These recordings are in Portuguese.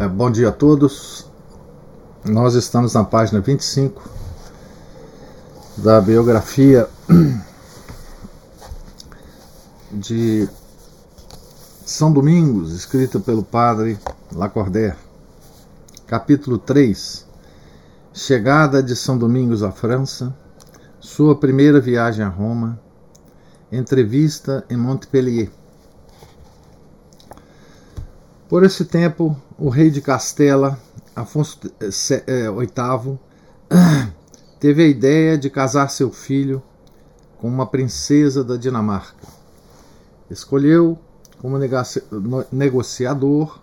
É, bom dia a todos. Nós estamos na página 25 da biografia de São Domingos, escrita pelo padre Lacordaire. Capítulo 3 Chegada de São Domingos à França, sua primeira viagem a Roma, entrevista em Montpellier. Por esse tempo, o rei de Castela, Afonso VIII, eh, teve a ideia de casar seu filho com uma princesa da Dinamarca. Escolheu como negociador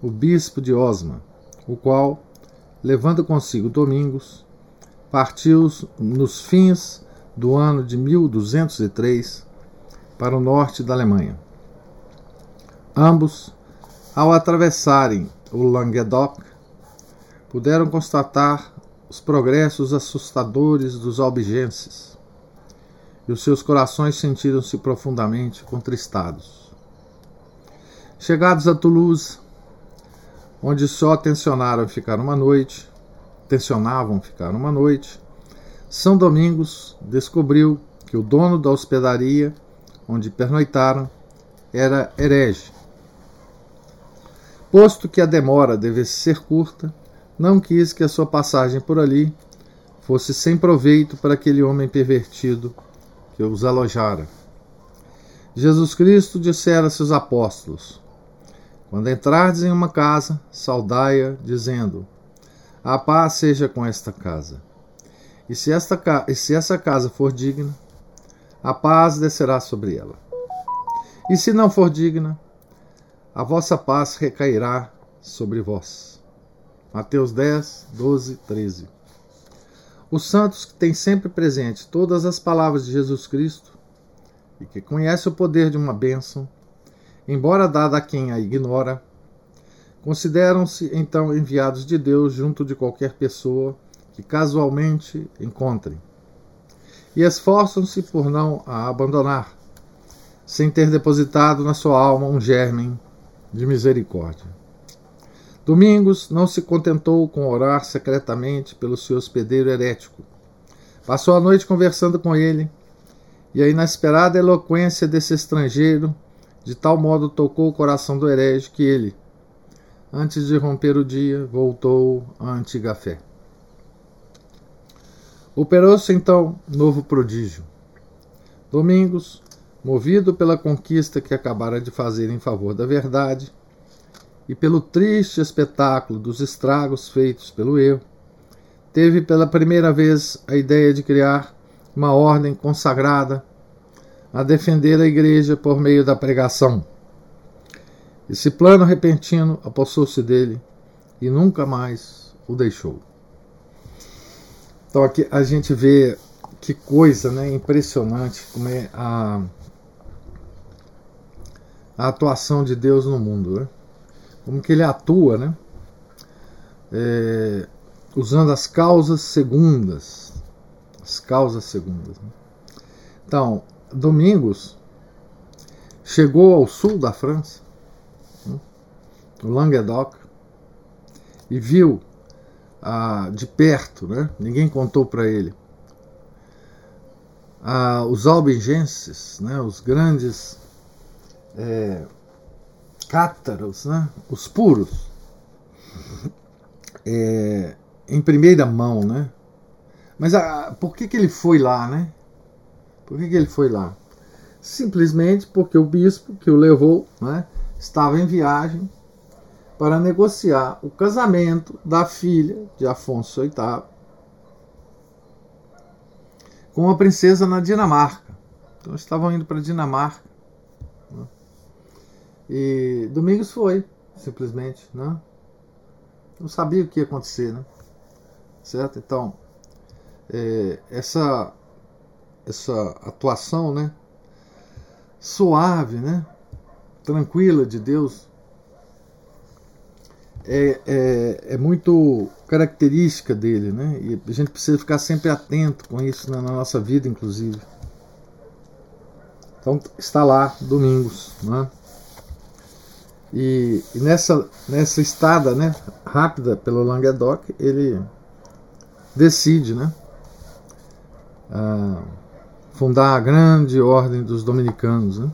o bispo de Osma, o qual, levando consigo Domingos, partiu nos fins do ano de 1203 para o norte da Alemanha. Ambos ao atravessarem o Languedoc, puderam constatar os progressos assustadores dos albigenses, e os seus corações sentiram-se profundamente contristados. Chegados a Toulouse, onde só tensionaram ficar uma noite, tensionavam ficar uma noite, São Domingos descobriu que o dono da hospedaria onde pernoitaram era herege Posto que a demora devesse ser curta, não quis que a sua passagem por ali fosse sem proveito para aquele homem pervertido que os alojara. Jesus Cristo dissera a seus apóstolos: Quando entrardes em uma casa, saudai-a, dizendo: A paz seja com esta casa. E se, esta, e se essa casa for digna, a paz descerá sobre ela. E se não for digna, a vossa paz recairá sobre vós. Mateus 10, 12, 13. Os santos que têm sempre presente todas as palavras de Jesus Cristo e que conhecem o poder de uma bênção, embora dada a quem a ignora, consideram-se então enviados de Deus junto de qualquer pessoa que casualmente encontrem, e esforçam-se por não a abandonar, sem ter depositado na sua alma um germe de misericórdia. Domingos não se contentou com orar secretamente pelo seu hospedeiro herético. Passou a noite conversando com ele, e a inesperada eloquência desse estrangeiro de tal modo tocou o coração do herege que ele, antes de romper o dia, voltou à antiga fé. Operou-se então novo prodígio. Domingos, movido pela conquista que acabara de fazer em favor da verdade e pelo triste espetáculo dos estragos feitos pelo erro, teve pela primeira vez a ideia de criar uma ordem consagrada a defender a Igreja por meio da pregação. Esse plano repentino apossou-se dele e nunca mais o deixou. Então aqui a gente vê que coisa né, impressionante como é a a atuação de Deus no mundo, né? como que ele atua, né? É, usando as causas segundas, as causas segundas. Né? Então, Domingos chegou ao sul da França, né? no Languedoc, e viu ah, de perto, né? ninguém contou para ele, ah, os albigenses, né? os grandes é, cátaros, né? os puros, é, em primeira mão, né? Mas a, por que, que ele foi lá, né? Por que, que ele foi lá? Simplesmente porque o bispo que o levou né, estava em viagem para negociar o casamento da filha de Afonso VIII com a princesa na Dinamarca. Então estavam indo para a Dinamarca e Domingos foi, simplesmente, né? não sabia o que ia acontecer, né? Certo? Então, é, essa, essa atuação, né? Suave, né? Tranquila de Deus é, é, é, muito característica dele, né? E a gente precisa ficar sempre atento com isso na, na nossa vida, inclusive. Então está lá, domingos, né? E, e, nessa, nessa estada né, rápida pelo Languedoc, ele decide né, fundar a grande ordem dos dominicanos. Né?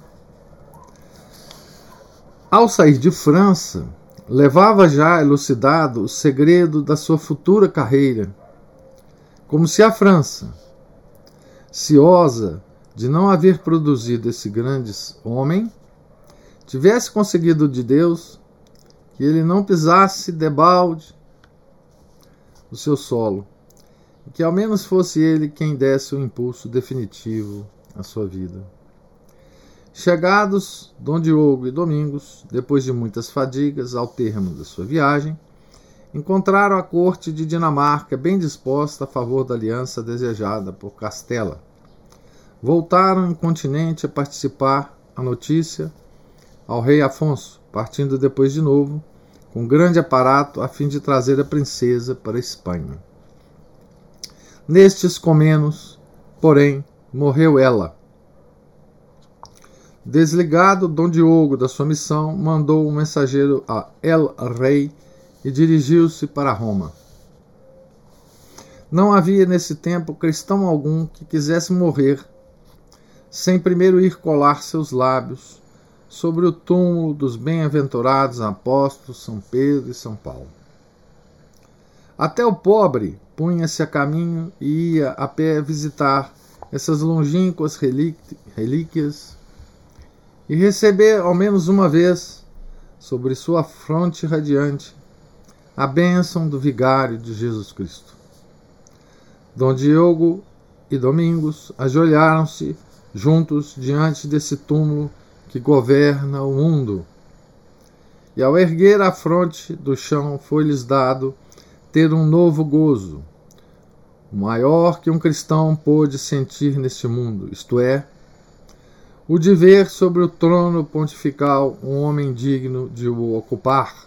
Ao sair de França, levava já elucidado o segredo da sua futura carreira, como se a França, ciosa de não haver produzido esse grande homem, tivesse conseguido de Deus que ele não pisasse debalde o seu solo, e que ao menos fosse ele quem desse o impulso definitivo à sua vida. Chegados Dom Diogo e Domingos, depois de muitas fadigas ao termo da sua viagem, encontraram a corte de Dinamarca bem disposta a favor da aliança desejada por Castela. Voltaram incontinente a participar a notícia ao rei Afonso, partindo depois de novo, com grande aparato a fim de trazer a princesa para a Espanha. Nestes comenos, porém, morreu ela. Desligado Dom Diogo da sua missão, mandou um mensageiro a El Rei e dirigiu-se para Roma. Não havia nesse tempo cristão algum que quisesse morrer sem primeiro ir colar seus lábios sobre o túmulo dos bem-aventurados apóstolos São Pedro e São Paulo. Até o pobre punha-se a caminho e ia a pé visitar essas longínquas relíquias e receber ao menos uma vez sobre sua fronte radiante a bênção do vigário de Jesus Cristo. Dom Diogo e Domingos ajoelharam-se juntos diante desse túmulo que governa o mundo. E ao erguer a fronte do chão, foi-lhes dado ter um novo gozo, o maior que um cristão pôde sentir neste mundo, isto é, o de ver sobre o trono pontifical um homem digno de o ocupar.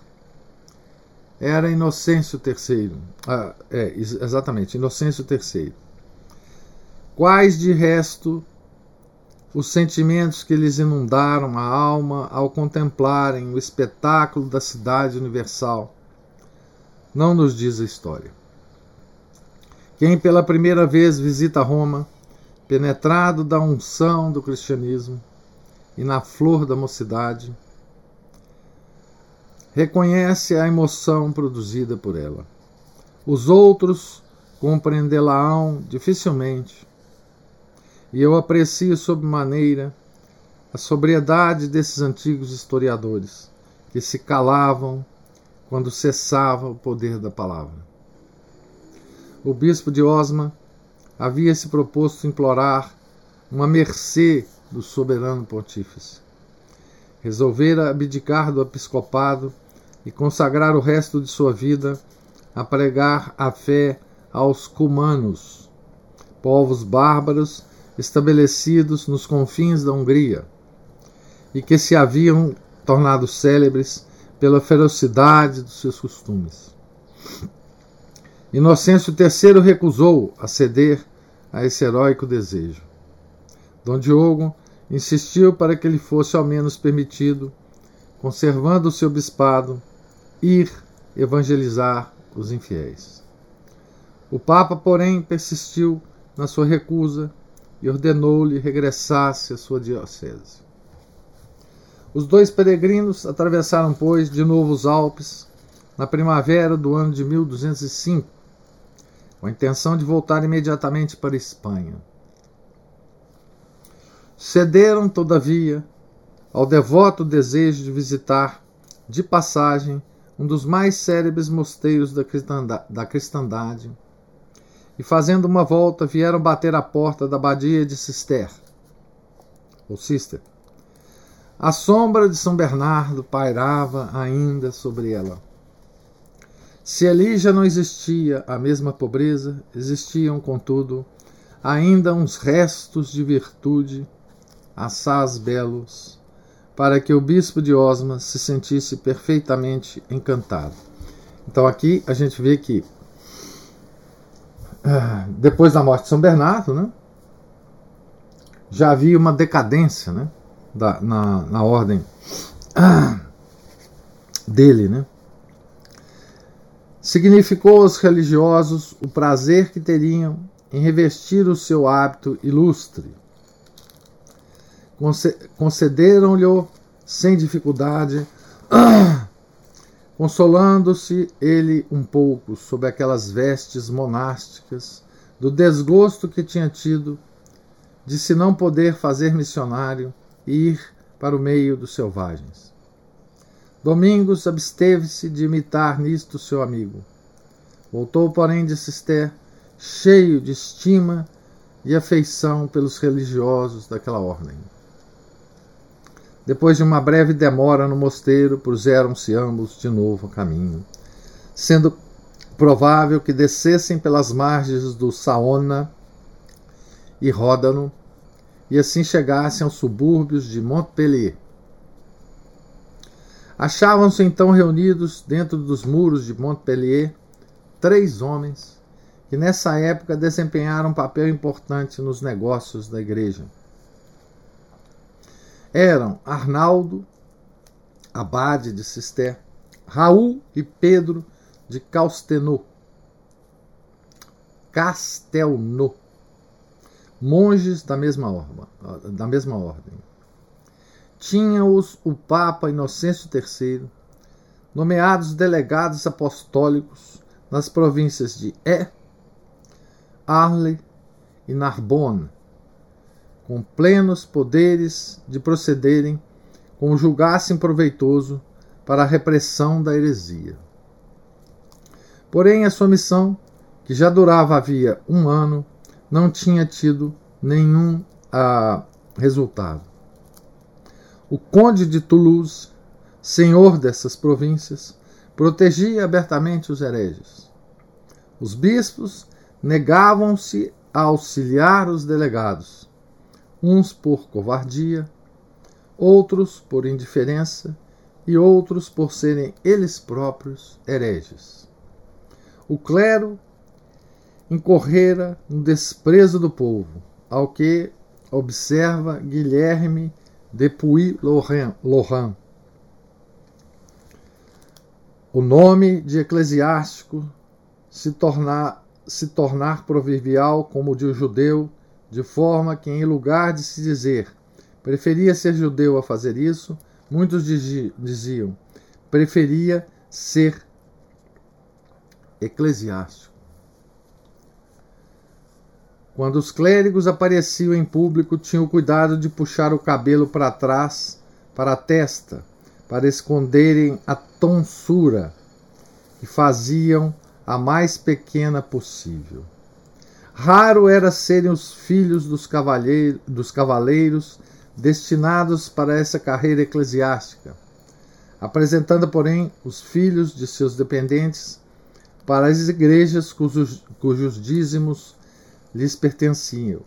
Era Inocêncio III. Ah, é, exatamente, Inocêncio III. Quais de resto os sentimentos que lhes inundaram a alma ao contemplarem o espetáculo da cidade universal. Não nos diz a história. Quem pela primeira vez visita Roma, penetrado da unção do cristianismo e na flor da mocidade, reconhece a emoção produzida por ela. Os outros compreendê-la-ão dificilmente e eu aprecio sob maneira a sobriedade desses antigos historiadores, que se calavam quando cessava o poder da palavra. O bispo de Osma havia se proposto implorar uma mercê do soberano pontífice. Resolvera abdicar do episcopado e consagrar o resto de sua vida a pregar a fé aos cumanos, povos bárbaros estabelecidos nos confins da Hungria e que se haviam tornado célebres pela ferocidade dos seus costumes. Inocêncio III recusou a ceder a esse heróico desejo. Dom Diogo insistiu para que lhe fosse ao menos permitido, conservando o seu bispado, ir evangelizar os infiéis. O Papa, porém, persistiu na sua recusa e ordenou-lhe regressasse à sua diocese. Os dois peregrinos atravessaram, pois, de novo os Alpes na primavera do ano de 1205, com a intenção de voltar imediatamente para a Espanha. Cederam, todavia, ao devoto desejo de visitar, de passagem, um dos mais célebres mosteiros da cristandade, e fazendo uma volta vieram bater à porta da abadia de Cister, ou Cister. A sombra de São Bernardo pairava ainda sobre ela. Se ali já não existia a mesma pobreza, existiam, contudo, ainda uns restos de virtude, assaz belos, para que o bispo de Osma se sentisse perfeitamente encantado. Então aqui a gente vê que depois da morte de São Bernardo, né, já havia uma decadência né, da, na, na ordem ah, dele. Né? Significou aos religiosos o prazer que teriam em revestir o seu hábito ilustre. Concederam-lhe sem dificuldade, consolando-se ele um pouco sob aquelas vestes monásticas do desgosto que tinha tido de se não poder fazer missionário e ir para o meio dos selvagens. Domingos absteve-se de imitar nisto seu amigo. Voltou, porém, de Cister, cheio de estima e afeição pelos religiosos daquela ordem. Depois de uma breve demora no mosteiro, puseram-se ambos de novo a caminho, sendo provável que descessem pelas margens do Saona e Ródano e assim chegassem aos subúrbios de Montpellier. Achavam-se então reunidos dentro dos muros de Montpellier três homens que nessa época desempenharam um papel importante nos negócios da igreja. Eram Arnaldo, abade de Cister, Raul e Pedro de Castelnau. Castelnau, monges da mesma, da mesma ordem tinha-os o Papa Inocêncio III, nomeados delegados apostólicos nas províncias de E, Arles e Narbonne, com plenos poderes de procederem como julgassem proveitoso para a repressão da heresia. Porém, a sua missão, que já durava havia um ano, não tinha tido nenhum ah, resultado. O conde de Toulouse, senhor dessas províncias, protegia abertamente os hereges. Os bispos negavam-se a auxiliar os delegados, uns por covardia, outros por indiferença e outros por serem eles próprios hereges. O clero incorrera no desprezo do povo, ao que observa Guilherme Depuis Laurent. O nome de eclesiástico se tornar, se tornar proverbial como o de um judeu, de forma que, em lugar de se dizer preferia ser judeu a fazer isso, muitos diziam preferia ser eclesiástico. Quando os clérigos apareciam em público, tinham cuidado de puxar o cabelo para trás, para a testa, para esconderem a tonsura que faziam a mais pequena possível. Raro era serem os filhos dos, dos cavaleiros destinados para essa carreira eclesiástica, apresentando, porém, os filhos de seus dependentes para as igrejas cujos, cujos dízimos lhes pertenciam,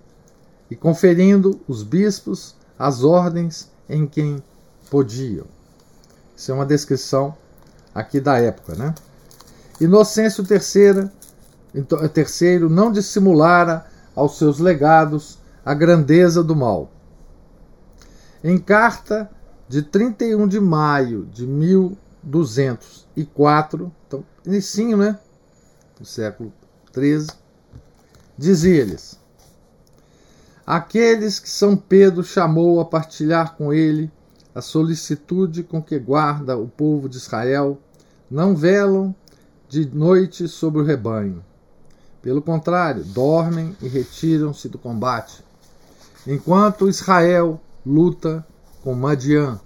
e conferindo os bispos as ordens em quem podiam. Isso é uma descrição aqui da época, né? Inocêncio III, então, terceiro não dissimulara aos seus legados a grandeza do mal. Em carta de 31 de maio de 1204, então, inicinho, né? Do século XIII, Dizia-lhes: Aqueles que São Pedro chamou a partilhar com ele a solicitude com que guarda o povo de Israel não velam de noite sobre o rebanho. Pelo contrário, dormem e retiram-se do combate, enquanto Israel luta com Madian.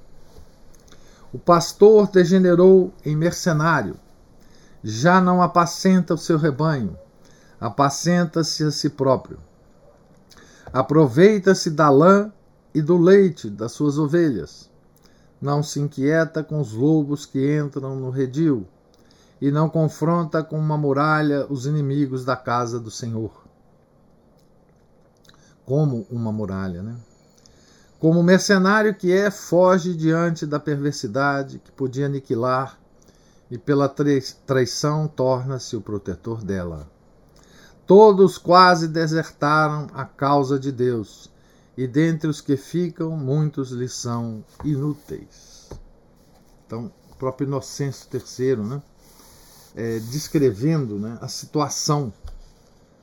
O pastor degenerou em mercenário, já não apacenta o seu rebanho apacenta-se a si próprio. Aproveita-se da lã e do leite das suas ovelhas. Não se inquieta com os lobos que entram no redil, e não confronta com uma muralha os inimigos da casa do Senhor. Como uma muralha, né? Como mercenário que é, foge diante da perversidade que podia aniquilar e pela traição torna-se o protetor dela. Todos quase desertaram a causa de Deus, e dentre os que ficam, muitos lhes são inúteis. Então, o próprio Inocêncio III, né, é, descrevendo né, a situação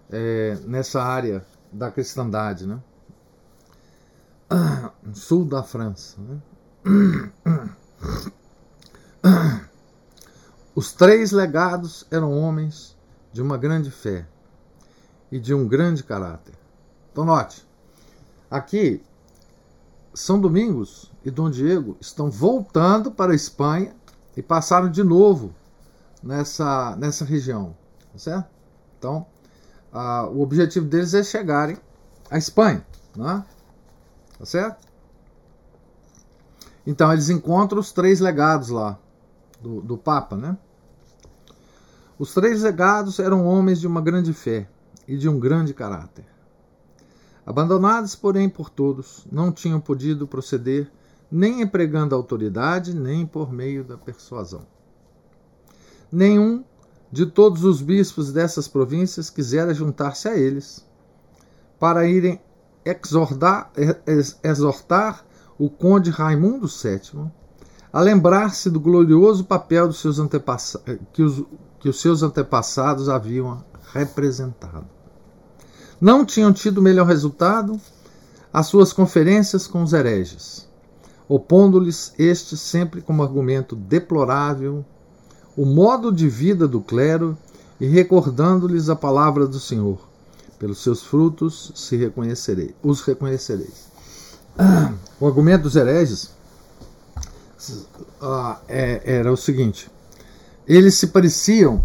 é, nessa área da cristandade, né? sul da França. Né? Os três legados eram homens de uma grande fé e de um grande caráter. Então, note, aqui, São Domingos e Dom Diego estão voltando para a Espanha e passaram de novo nessa, nessa região, tá certo? Então, o objetivo deles é chegarem à Espanha, né? Tá certo? Então eles encontram os três legados lá do, do Papa, né? Os três legados eram homens de uma grande fé e de um grande caráter. Abandonados, porém, por todos, não tinham podido proceder nem empregando autoridade, nem por meio da persuasão. Nenhum de todos os bispos dessas províncias quisera juntar-se a eles para irem exortar, exortar o conde Raimundo VII a lembrar-se do glorioso papel que, os, que os seus antepassados haviam representado. Não tinham tido melhor resultado as suas conferências com os hereges, opondo-lhes este sempre como argumento deplorável o modo de vida do clero e recordando-lhes a palavra do Senhor. Pelos seus frutos se reconhecerei, os reconhecereis. O argumento dos hereges ah, é, era o seguinte: eles se pareciam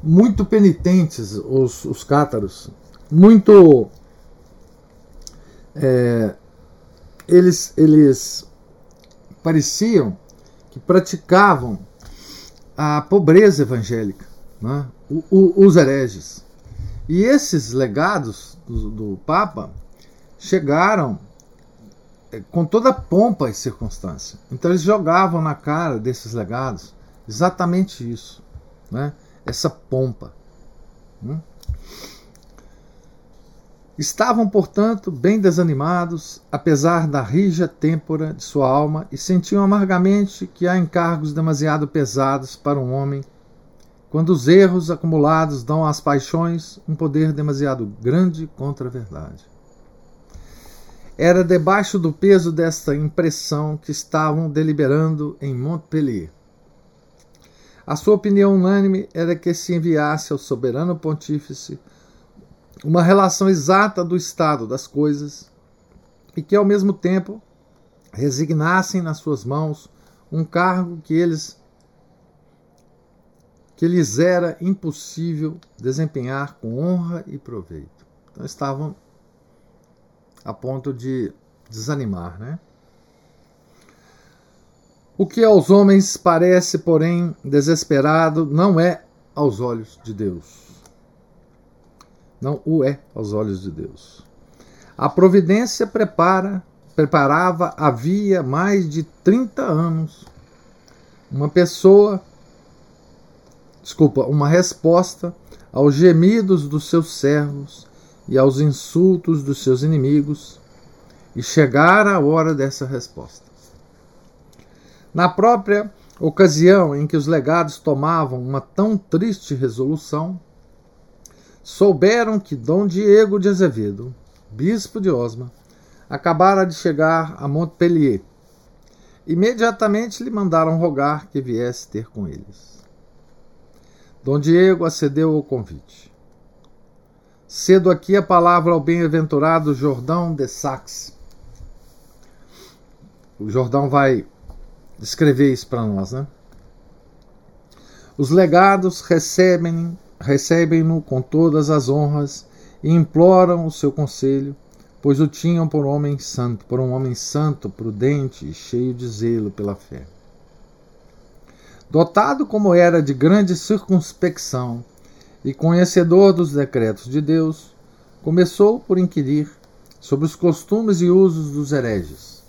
muito penitentes, os, os cátaros, muito. É, eles, eles pareciam que praticavam a pobreza evangélica, né? o, o, os hereges. E esses legados do, do Papa chegaram é, com toda pompa e circunstância. Então eles jogavam na cara desses legados exatamente isso, né? essa pompa. Né? Estavam, portanto, bem desanimados, apesar da rija têmpora de sua alma, e sentiam amargamente que há encargos demasiado pesados para um homem, quando os erros acumulados dão às paixões um poder demasiado grande contra a verdade. Era debaixo do peso desta impressão que estavam deliberando em Montpellier. A sua opinião unânime era que se enviasse ao soberano pontífice uma relação exata do estado das coisas e que, ao mesmo tempo, resignassem nas suas mãos um cargo que eles que lhes era impossível desempenhar com honra e proveito. Então estavam a ponto de desanimar, né? O que aos homens parece, porém, desesperado, não é aos olhos de Deus não o é aos olhos de Deus. A providência prepara, preparava havia mais de 30 anos uma pessoa, desculpa, uma resposta aos gemidos dos seus servos e aos insultos dos seus inimigos, e chegara a hora dessa resposta. Na própria ocasião em que os legados tomavam uma tão triste resolução, souberam que Dom Diego de Azevedo, bispo de Osma, acabara de chegar a Montpellier. Imediatamente lhe mandaram rogar que viesse ter com eles. Dom Diego acedeu ao convite. Cedo aqui a palavra ao bem-aventurado Jordão de Saxe. O Jordão vai descrever isso para nós, né? Os legados recebem recebem-no com todas as honras e imploram o seu conselho, pois o tinham por homem santo, por um homem santo, prudente e cheio de zelo pela fé. Dotado como era de grande circunspecção e conhecedor dos decretos de Deus, começou por inquirir sobre os costumes e usos dos hereges.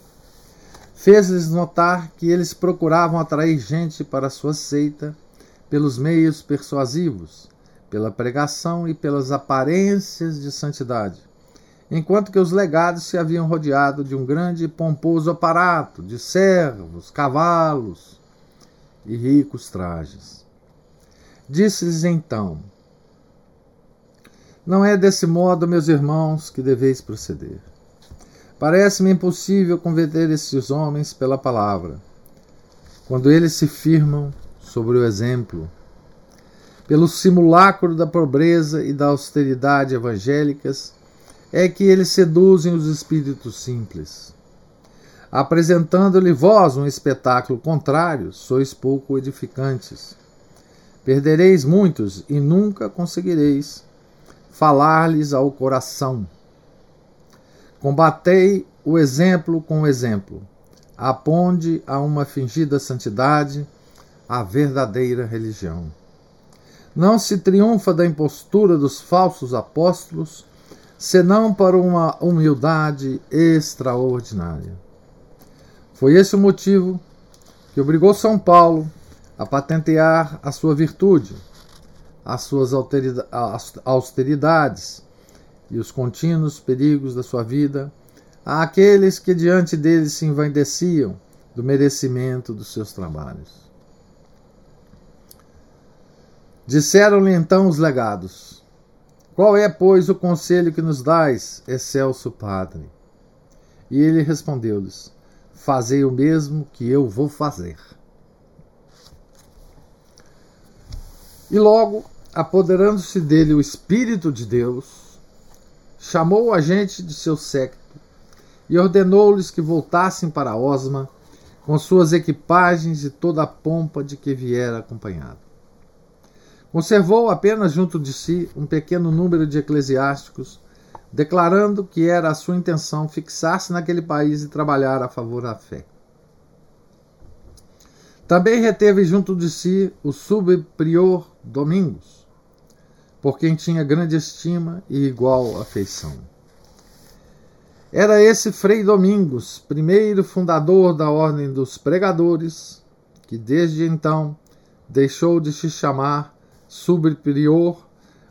Fez-lhes notar que eles procuravam atrair gente para sua seita pelos meios persuasivos, pela pregação e pelas aparências de santidade, enquanto que os legados se haviam rodeado de um grande e pomposo aparato de servos, cavalos e ricos trajes. Disse-lhes então: Não é desse modo, meus irmãos, que deveis proceder. Parece-me impossível converter esses homens pela palavra, quando eles se firmam sobre o exemplo, pelo simulacro da pobreza e da austeridade evangélicas, é que eles seduzem os espíritos simples. Apresentando-lhe vós um espetáculo contrário, sois pouco edificantes. Perdereis muitos e nunca conseguireis falar-lhes ao coração. Combatei o exemplo com o exemplo. Aponde a uma fingida santidade a verdadeira religião. Não se triunfa da impostura dos falsos apóstolos, senão para uma humildade extraordinária. Foi esse o motivo que obrigou São Paulo a patentear a sua virtude, as suas austeridades e os contínuos perigos da sua vida àqueles que diante dele se envaideciam do merecimento dos seus trabalhos. Disseram-lhe então os legados: Qual é, pois, o conselho que nos dais, excelso Padre? E ele respondeu-lhes: Fazei o mesmo que eu vou fazer. E logo, apoderando-se dele o Espírito de Deus, chamou a gente de seu séquito e ordenou-lhes que voltassem para Osma com suas equipagens e toda a pompa de que viera acompanhado. Conservou apenas junto de si um pequeno número de eclesiásticos, declarando que era a sua intenção fixar-se naquele país e trabalhar a favor da fé. Também reteve junto de si o subprior Domingos, por quem tinha grande estima e igual afeição. Era esse Frei Domingos, primeiro fundador da Ordem dos Pregadores, que desde então deixou de se chamar subprior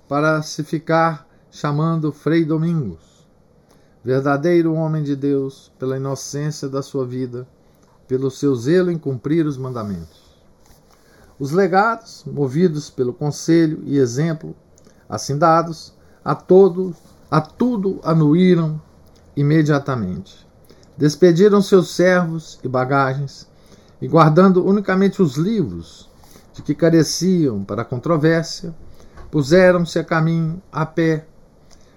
para se ficar chamando Frei Domingos. Verdadeiro homem de Deus, pela inocência da sua vida, pelo seu zelo em cumprir os mandamentos. Os legados, movidos pelo conselho e exemplo assim dados, a todos, a tudo anuíram imediatamente. Despediram seus servos e bagagens, e guardando unicamente os livros de que careciam para a controvérsia, puseram-se a caminho a pé,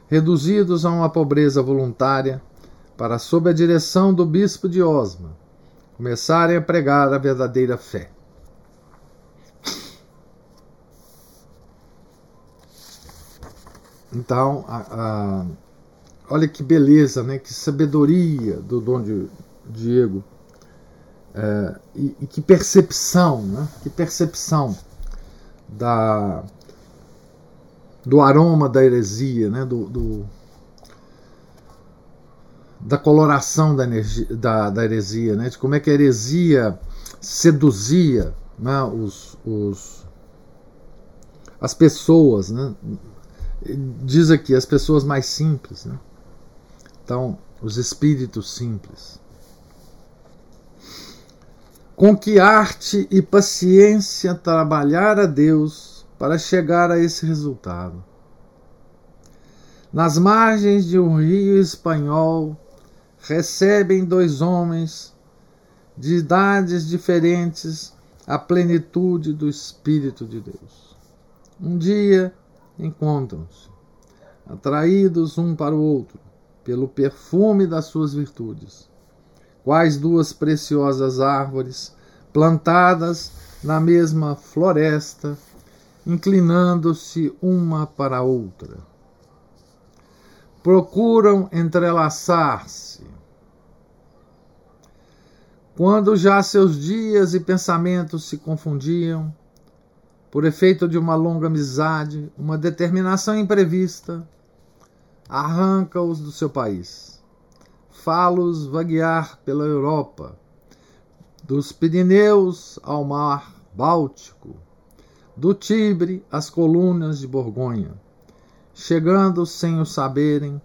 reduzidos a uma pobreza voluntária, para, sob a direção do bispo de Osma, começarem a pregar a verdadeira fé. Então, a, a, olha que beleza, né? que sabedoria do Dom Diego é, e, e, que percepção, né? que percepção da, do aroma da heresia, né? do, do da coloração da, energia, da, da, heresia, né? de como é que a heresia seduzia né? os, os, as pessoas, né? diz aqui, as pessoas mais simples, né? então, os espíritos simples. Com que arte e paciência trabalhar a Deus para chegar a esse resultado. Nas margens de um rio espanhol, recebem dois homens de idades diferentes a plenitude do Espírito de Deus. Um dia encontram-se, atraídos um para o outro pelo perfume das suas virtudes quais duas preciosas árvores plantadas na mesma floresta, inclinando-se uma para a outra. Procuram entrelaçar-se. quando já seus dias e pensamentos se confundiam, por efeito de uma longa amizade, uma determinação imprevista, arranca-os do seu país. Fá-los vaguear pela Europa, dos Pirineus ao mar Báltico, do Tibre às colunas de Borgonha, chegando sem o saberem,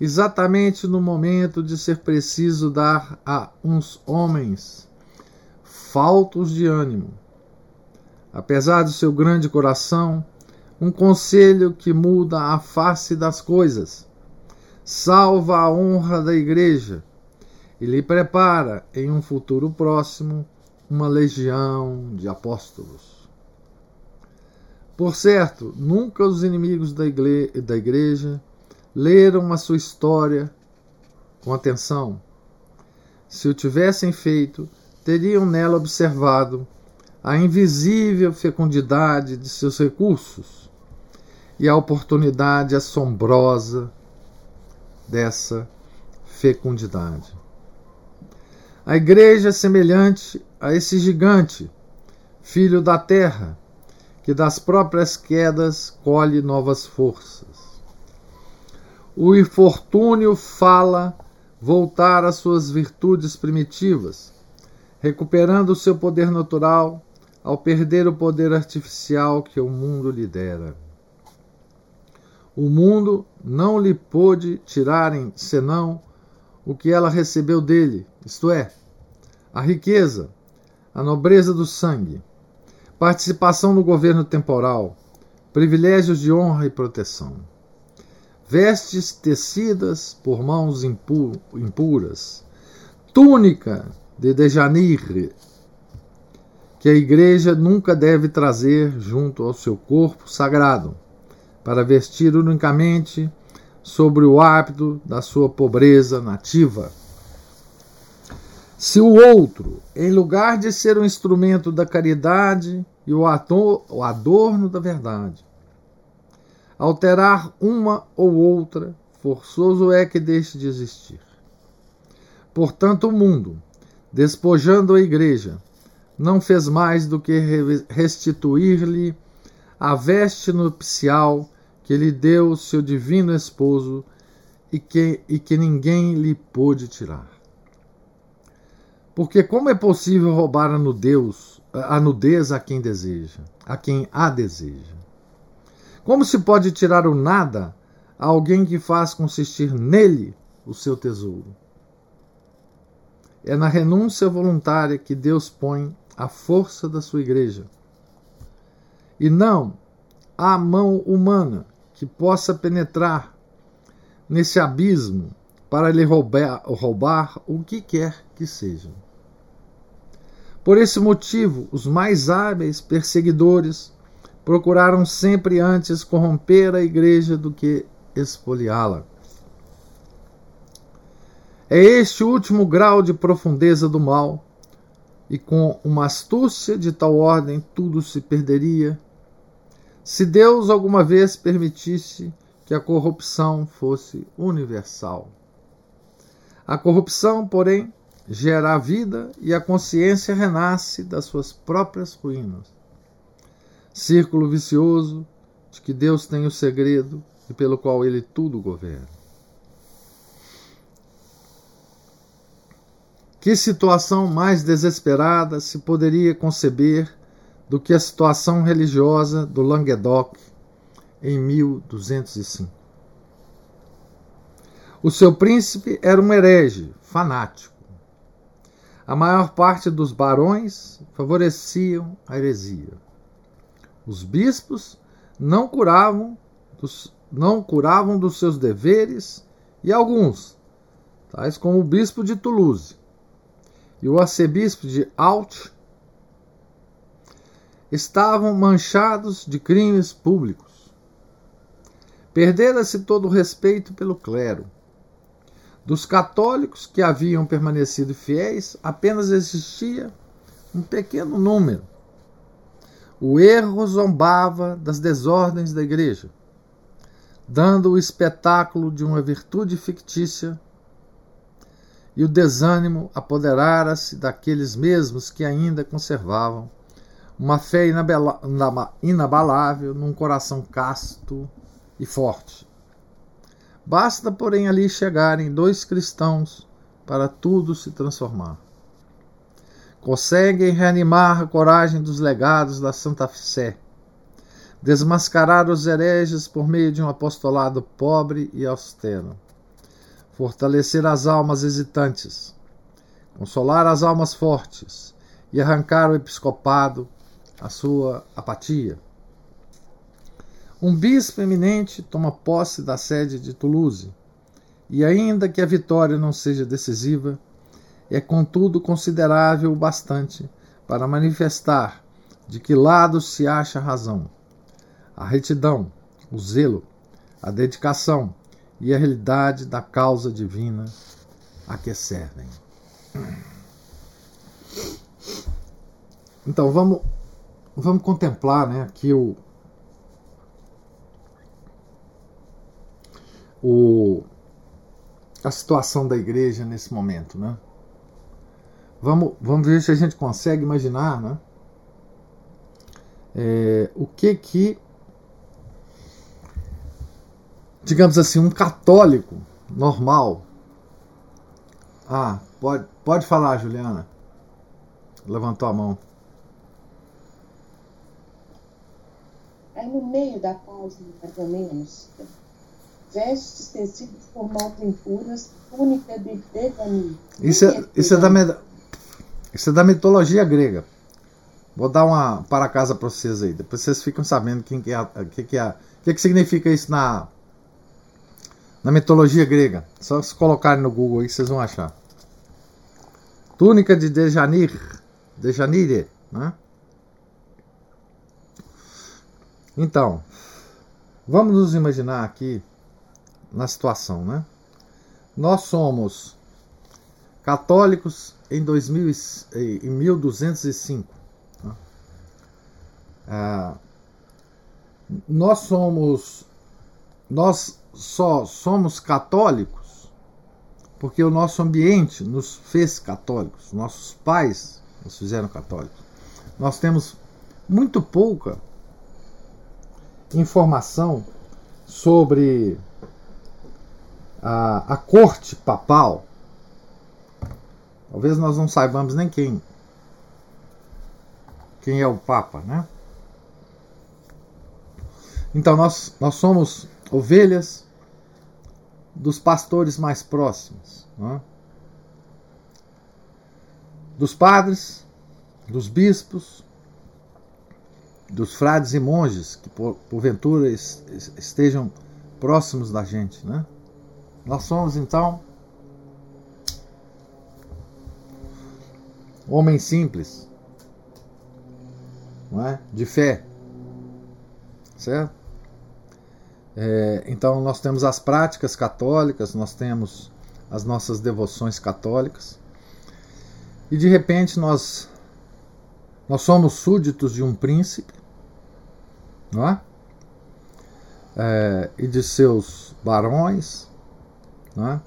exatamente no momento de ser preciso dar a uns homens faltos de ânimo, apesar do seu grande coração, um conselho que muda a face das coisas, salva a honra da Igreja e lhe prepara, em um futuro próximo, uma legião de apóstolos. Por certo, nunca os inimigos da, igre da Igreja leram a sua história com atenção. Se o tivessem feito, teriam nela observado a invisível fecundidade de seus recursos e a oportunidade assombrosa dessa fecundidade. A igreja é semelhante a esse gigante, filho da terra, que das próprias quedas colhe novas forças. O infortúnio fala voltar às suas virtudes primitivas, recuperando o seu poder natural ao perder o poder artificial que o mundo lhe dera. O mundo não lhe pôde tirarem senão o que ela recebeu dele, isto é, a riqueza, a nobreza do sangue, participação no governo temporal, privilégios de honra e proteção. Vestes tecidas por mãos impuras, túnica de dejanir que a igreja nunca deve trazer junto ao seu corpo sagrado, para vestir unicamente sobre o hábito da sua pobreza nativa. Se o outro, em lugar de ser um instrumento da caridade e o adorno da verdade, alterar uma ou outra, forçoso é que deixe de existir. Portanto, o mundo, despojando a igreja, não fez mais do que restituir-lhe a veste nupcial que lhe deu seu divino esposo e que, e que ninguém lhe pôde tirar. Porque como é possível roubar a nudez, a nudez a quem deseja, a quem a deseja? Como se pode tirar o nada a alguém que faz consistir nele o seu tesouro? É na renúncia voluntária que Deus põe a força da sua igreja. E não há mão humana que possa penetrar nesse abismo para lhe roubar, roubar o que quer que seja. Por esse motivo, os mais hábeis perseguidores procuraram sempre antes corromper a igreja do que espoliá-la. É este o último grau de profundeza do mal e com uma astúcia de tal ordem tudo se perderia, se Deus alguma vez permitisse que a corrupção fosse universal. A corrupção, porém, gera a vida e a consciência renasce das suas próprias ruínas. Círculo vicioso de que Deus tem o segredo e pelo qual ele tudo governa. Que situação mais desesperada se poderia conceber do que a situação religiosa do Languedoc em 1205? O seu príncipe era um herege, fanático. A maior parte dos barões favoreciam a heresia. Os bispos não curavam dos, não curavam dos seus deveres e alguns, tais como o bispo de Toulouse, e o arcebispo de Alt estavam manchados de crimes públicos. Perdera-se todo o respeito pelo clero. Dos católicos que haviam permanecido fiéis, apenas existia um pequeno número. O erro zombava das desordens da igreja, dando o espetáculo de uma virtude fictícia e o desânimo apoderara-se daqueles mesmos que ainda conservavam uma fé inabalável num coração casto e forte. Basta, porém, ali chegarem dois cristãos para tudo se transformar. Conseguem reanimar a coragem dos legados da Santa Sé, desmascarar os hereges por meio de um apostolado pobre e austero, fortalecer as almas hesitantes, consolar as almas fortes e arrancar o episcopado a sua apatia. Um bispo eminente toma posse da sede de Toulouse, e ainda que a vitória não seja decisiva, é contudo considerável o bastante para manifestar de que lado se acha a razão, a retidão, o zelo, a dedicação e a realidade da causa divina a que servem. Então vamos vamos contemplar, né, aqui o o, a situação da igreja nesse momento, né? Vamos, vamos ver se a gente consegue imaginar, né? É, o que que, digamos assim, um católico normal. Ah, pode, pode falar, Juliana. Levantou a mão. É no meio da página, mais ou menos, vestes tecidos por mãos impuras, túnica de devanir. Isso é, isso, é da, isso é da mitologia grega. Vou dar uma para casa para vocês aí. Depois vocês ficam sabendo quem que é, que que é, que que significa isso na na mitologia grega. Só se colocarem no Google aí vocês vão achar. Túnica de Dejanir, Dejanire, né? Então, vamos nos imaginar aqui na situação, né? Nós somos católicos em, 2000, em 1205. Né? Ah, nós somos nós só somos católicos porque o nosso ambiente nos fez católicos, nossos pais nos fizeram católicos. Nós temos muito pouca informação sobre a, a corte papal, talvez nós não saibamos nem quem quem é o Papa, né? Então nós, nós somos ovelhas dos pastores mais próximos, né? dos padres, dos bispos, dos frades e monges que por, porventura estejam próximos da gente, né? Nós somos então homens simples, não é? De fé, certo? É, então nós temos as práticas católicas, nós temos as nossas devoções católicas e de repente nós nós somos súditos de um príncipe, não é? é e de seus barões, é?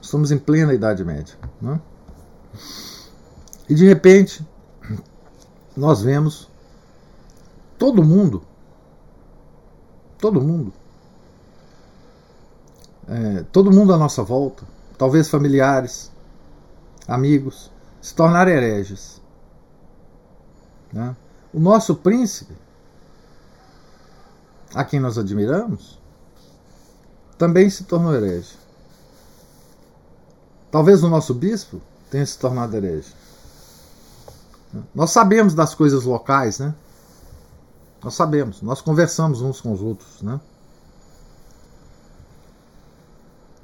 Estamos em plena Idade Média. É? E de repente, nós vemos todo mundo, todo mundo, é, todo mundo à nossa volta, talvez familiares, amigos, se tornar hereges. Né? O nosso príncipe, a quem nós admiramos, também se tornou herege. Talvez o nosso bispo tenha se tornado herege. Nós sabemos das coisas locais, né? Nós sabemos, nós conversamos uns com os outros, né?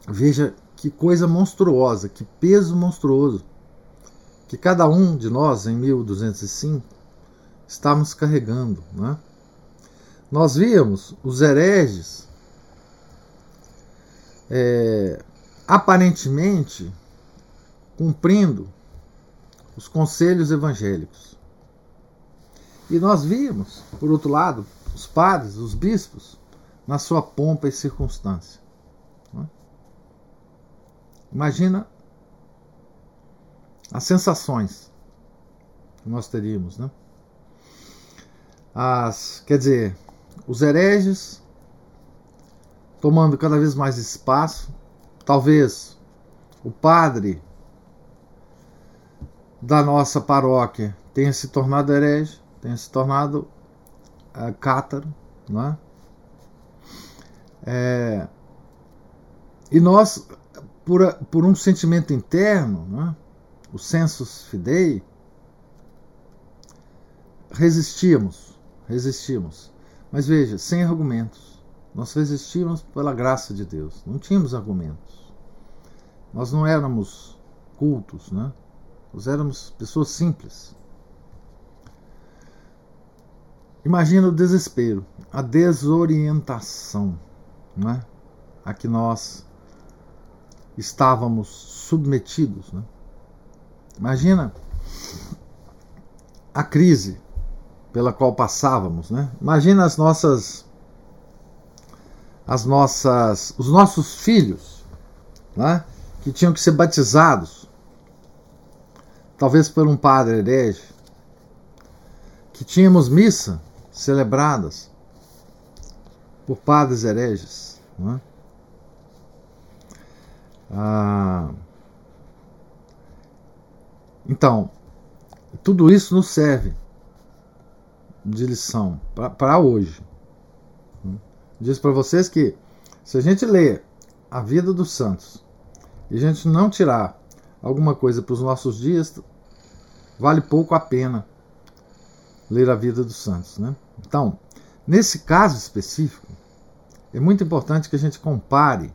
Veja que coisa monstruosa, que peso monstruoso que cada um de nós em 1205 estávamos carregando, né? Nós víamos os hereges é, aparentemente cumprindo os conselhos evangélicos. E nós vimos, por outro lado, os padres, os bispos, na sua pompa e circunstância. É? Imagina as sensações que nós teríamos, né? As, quer dizer, os hereges tomando cada vez mais espaço, talvez o padre da nossa paróquia tenha se tornado herege, tenha se tornado uh, cátaro, não é? é e nós, por, por um sentimento interno, é? o sensus fidei, resistíamos, resistimos. Mas veja, sem argumentos. Nós resistimos pela graça de Deus. Não tínhamos argumentos. Nós não éramos cultos, né? Nós éramos pessoas simples. Imagina o desespero, a desorientação né, a que nós estávamos submetidos. Né? Imagina a crise pela qual passávamos. Né? Imagina as nossas, as nossas, os nossos filhos né, que tinham que ser batizados, talvez por um padre herege, que tínhamos missa celebradas por padres hereges. Não é? ah, então, tudo isso nos serve de lição para hoje. Diz para vocês que se a gente ler a vida dos santos e a gente não tirar alguma coisa para os nossos dias, vale pouco a pena ler a vida dos santos. Né? Então, nesse caso específico, é muito importante que a gente compare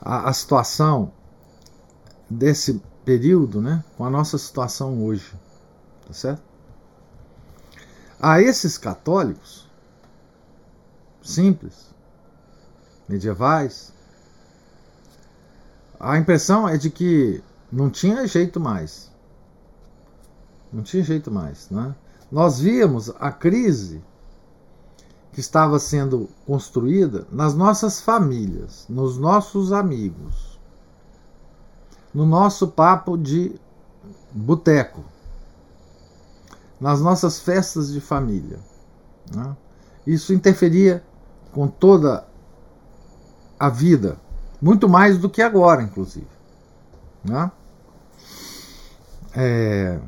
a, a situação desse período né, com a nossa situação hoje. Tá certo? A esses católicos simples, medievais, a impressão é de que não tinha jeito mais. Não tinha jeito mais. Né? Nós víamos a crise que estava sendo construída nas nossas famílias, nos nossos amigos, no nosso papo de boteco, nas nossas festas de família. Né? Isso interferia com toda a vida, muito mais do que agora, inclusive. Né? É,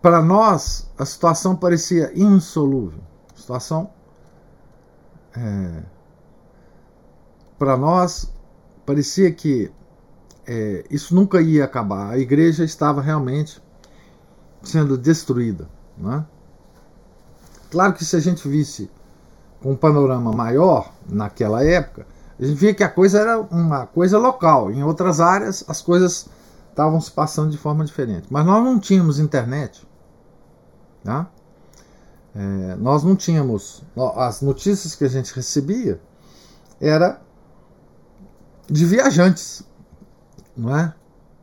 para nós, a situação parecia insolúvel. Situação. É, para nós, parecia que é, isso nunca ia acabar. A igreja estava realmente sendo destruída. Né? Claro que se a gente visse com um panorama maior naquela época, a gente via que a coisa era uma coisa local. Em outras áreas, as coisas estavam se passando de forma diferente. Mas nós não tínhamos internet. Tá? É, nós não tínhamos. As notícias que a gente recebia era de viajantes. Não é?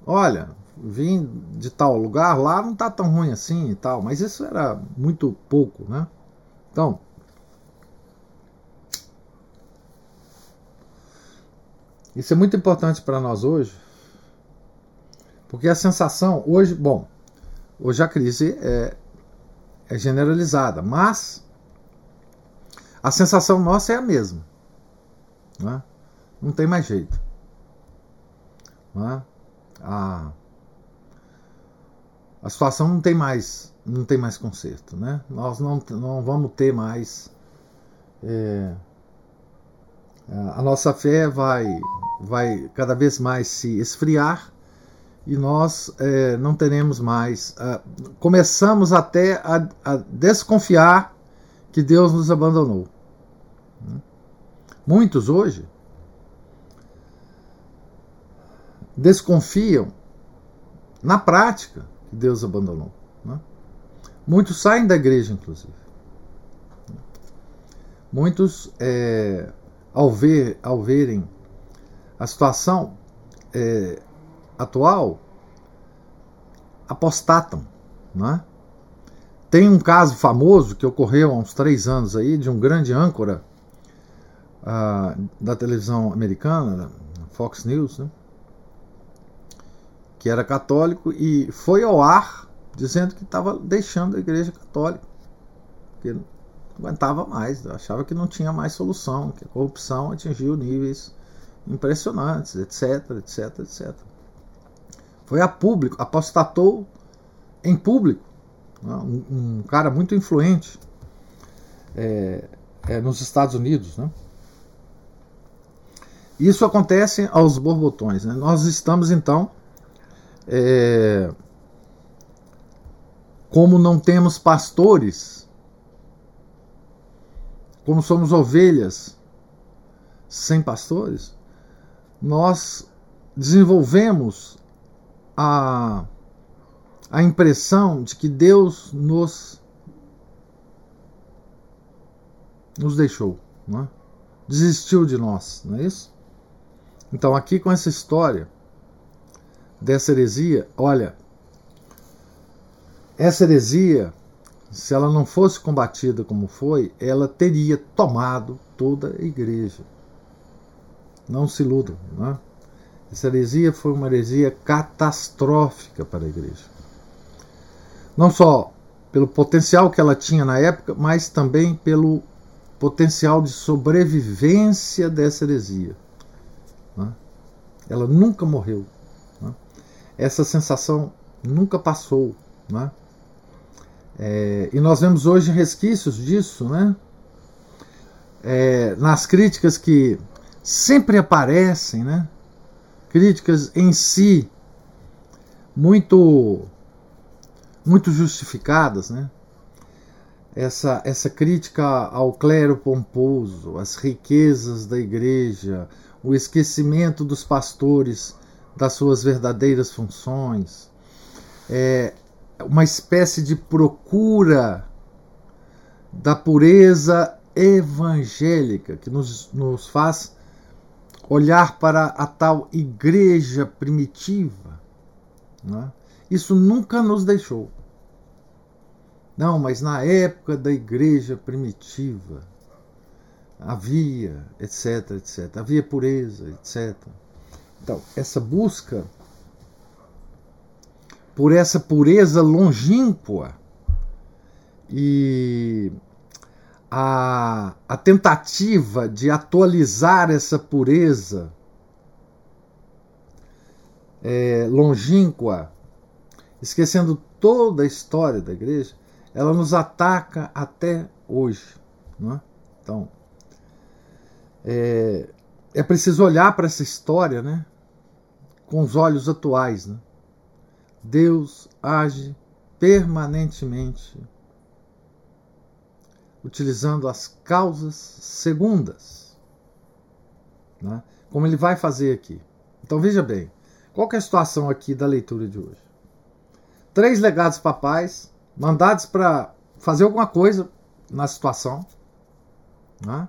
Olha, vim de tal lugar, lá não está tão ruim assim e tal. Mas isso era muito pouco. Né? Então. Isso é muito importante para nós hoje, porque a sensação hoje, bom, hoje a crise é, é generalizada, mas a sensação nossa é a mesma. Não, é? não tem mais jeito. Não é? a, a situação não tem mais não tem mais conserto. Né? Nós não, não vamos ter mais. É, a nossa fé vai, vai cada vez mais se esfriar e nós é, não teremos mais. Começamos até a, a, desconfiar que Deus nos abandonou. Muitos hoje desconfiam na prática que Deus abandonou. Né? Muitos saem da igreja, inclusive. Muitos, é, ao, ver, ao verem a situação, é, atual apostatam. Né? Tem um caso famoso que ocorreu há uns três anos aí de um grande âncora uh, da televisão americana, Fox News, né? Que era católico e foi ao ar dizendo que estava deixando a igreja católica. Porque não aguentava mais, achava que não tinha mais solução, que a corrupção atingiu níveis impressionantes, etc, etc, etc. Foi a público, apostatou em público, né? um, um, cara muito influente é, é, nos Estados Unidos. Né? Isso acontece aos borbotões. Né? Nós estamos então é, como não temos pastores, como somos ovelhas sem pastores, nós desenvolvemos a, a impressão de que Deus nos, nos deixou, não é? desistiu de nós, não é isso? Então, aqui com essa história, dessa heresia, olha, essa heresia, se ela não fosse combatida como foi, ela teria tomado toda a igreja. Não se iludam, não é? Essa heresia foi uma heresia catastrófica para a igreja. Não só pelo potencial que ela tinha na época, mas também pelo potencial de sobrevivência dessa heresia. É? Ela nunca morreu essa sensação nunca passou. Né? É, e nós vemos hoje resquícios disso né? É, nas críticas que sempre aparecem, né? críticas em si muito muito justificadas, né? Essa, essa crítica ao clero pomposo, às riquezas da igreja, o esquecimento dos pastores das suas verdadeiras funções, é uma espécie de procura da pureza evangélica que nos, nos faz olhar para a tal igreja primitiva. Né? Isso nunca nos deixou. Não, mas na época da igreja primitiva havia, etc, etc, havia pureza, etc. Então, essa busca por essa pureza longínqua e a, a tentativa de atualizar essa pureza é, longínqua, esquecendo toda a história da igreja, ela nos ataca até hoje. Não é? Então, é, é preciso olhar para essa história né, com os olhos atuais. Né? Deus age permanentemente utilizando as causas segundas, né? como ele vai fazer aqui. Então veja bem, qual é a situação aqui da leitura de hoje? Três legados papais mandados para fazer alguma coisa na situação, né?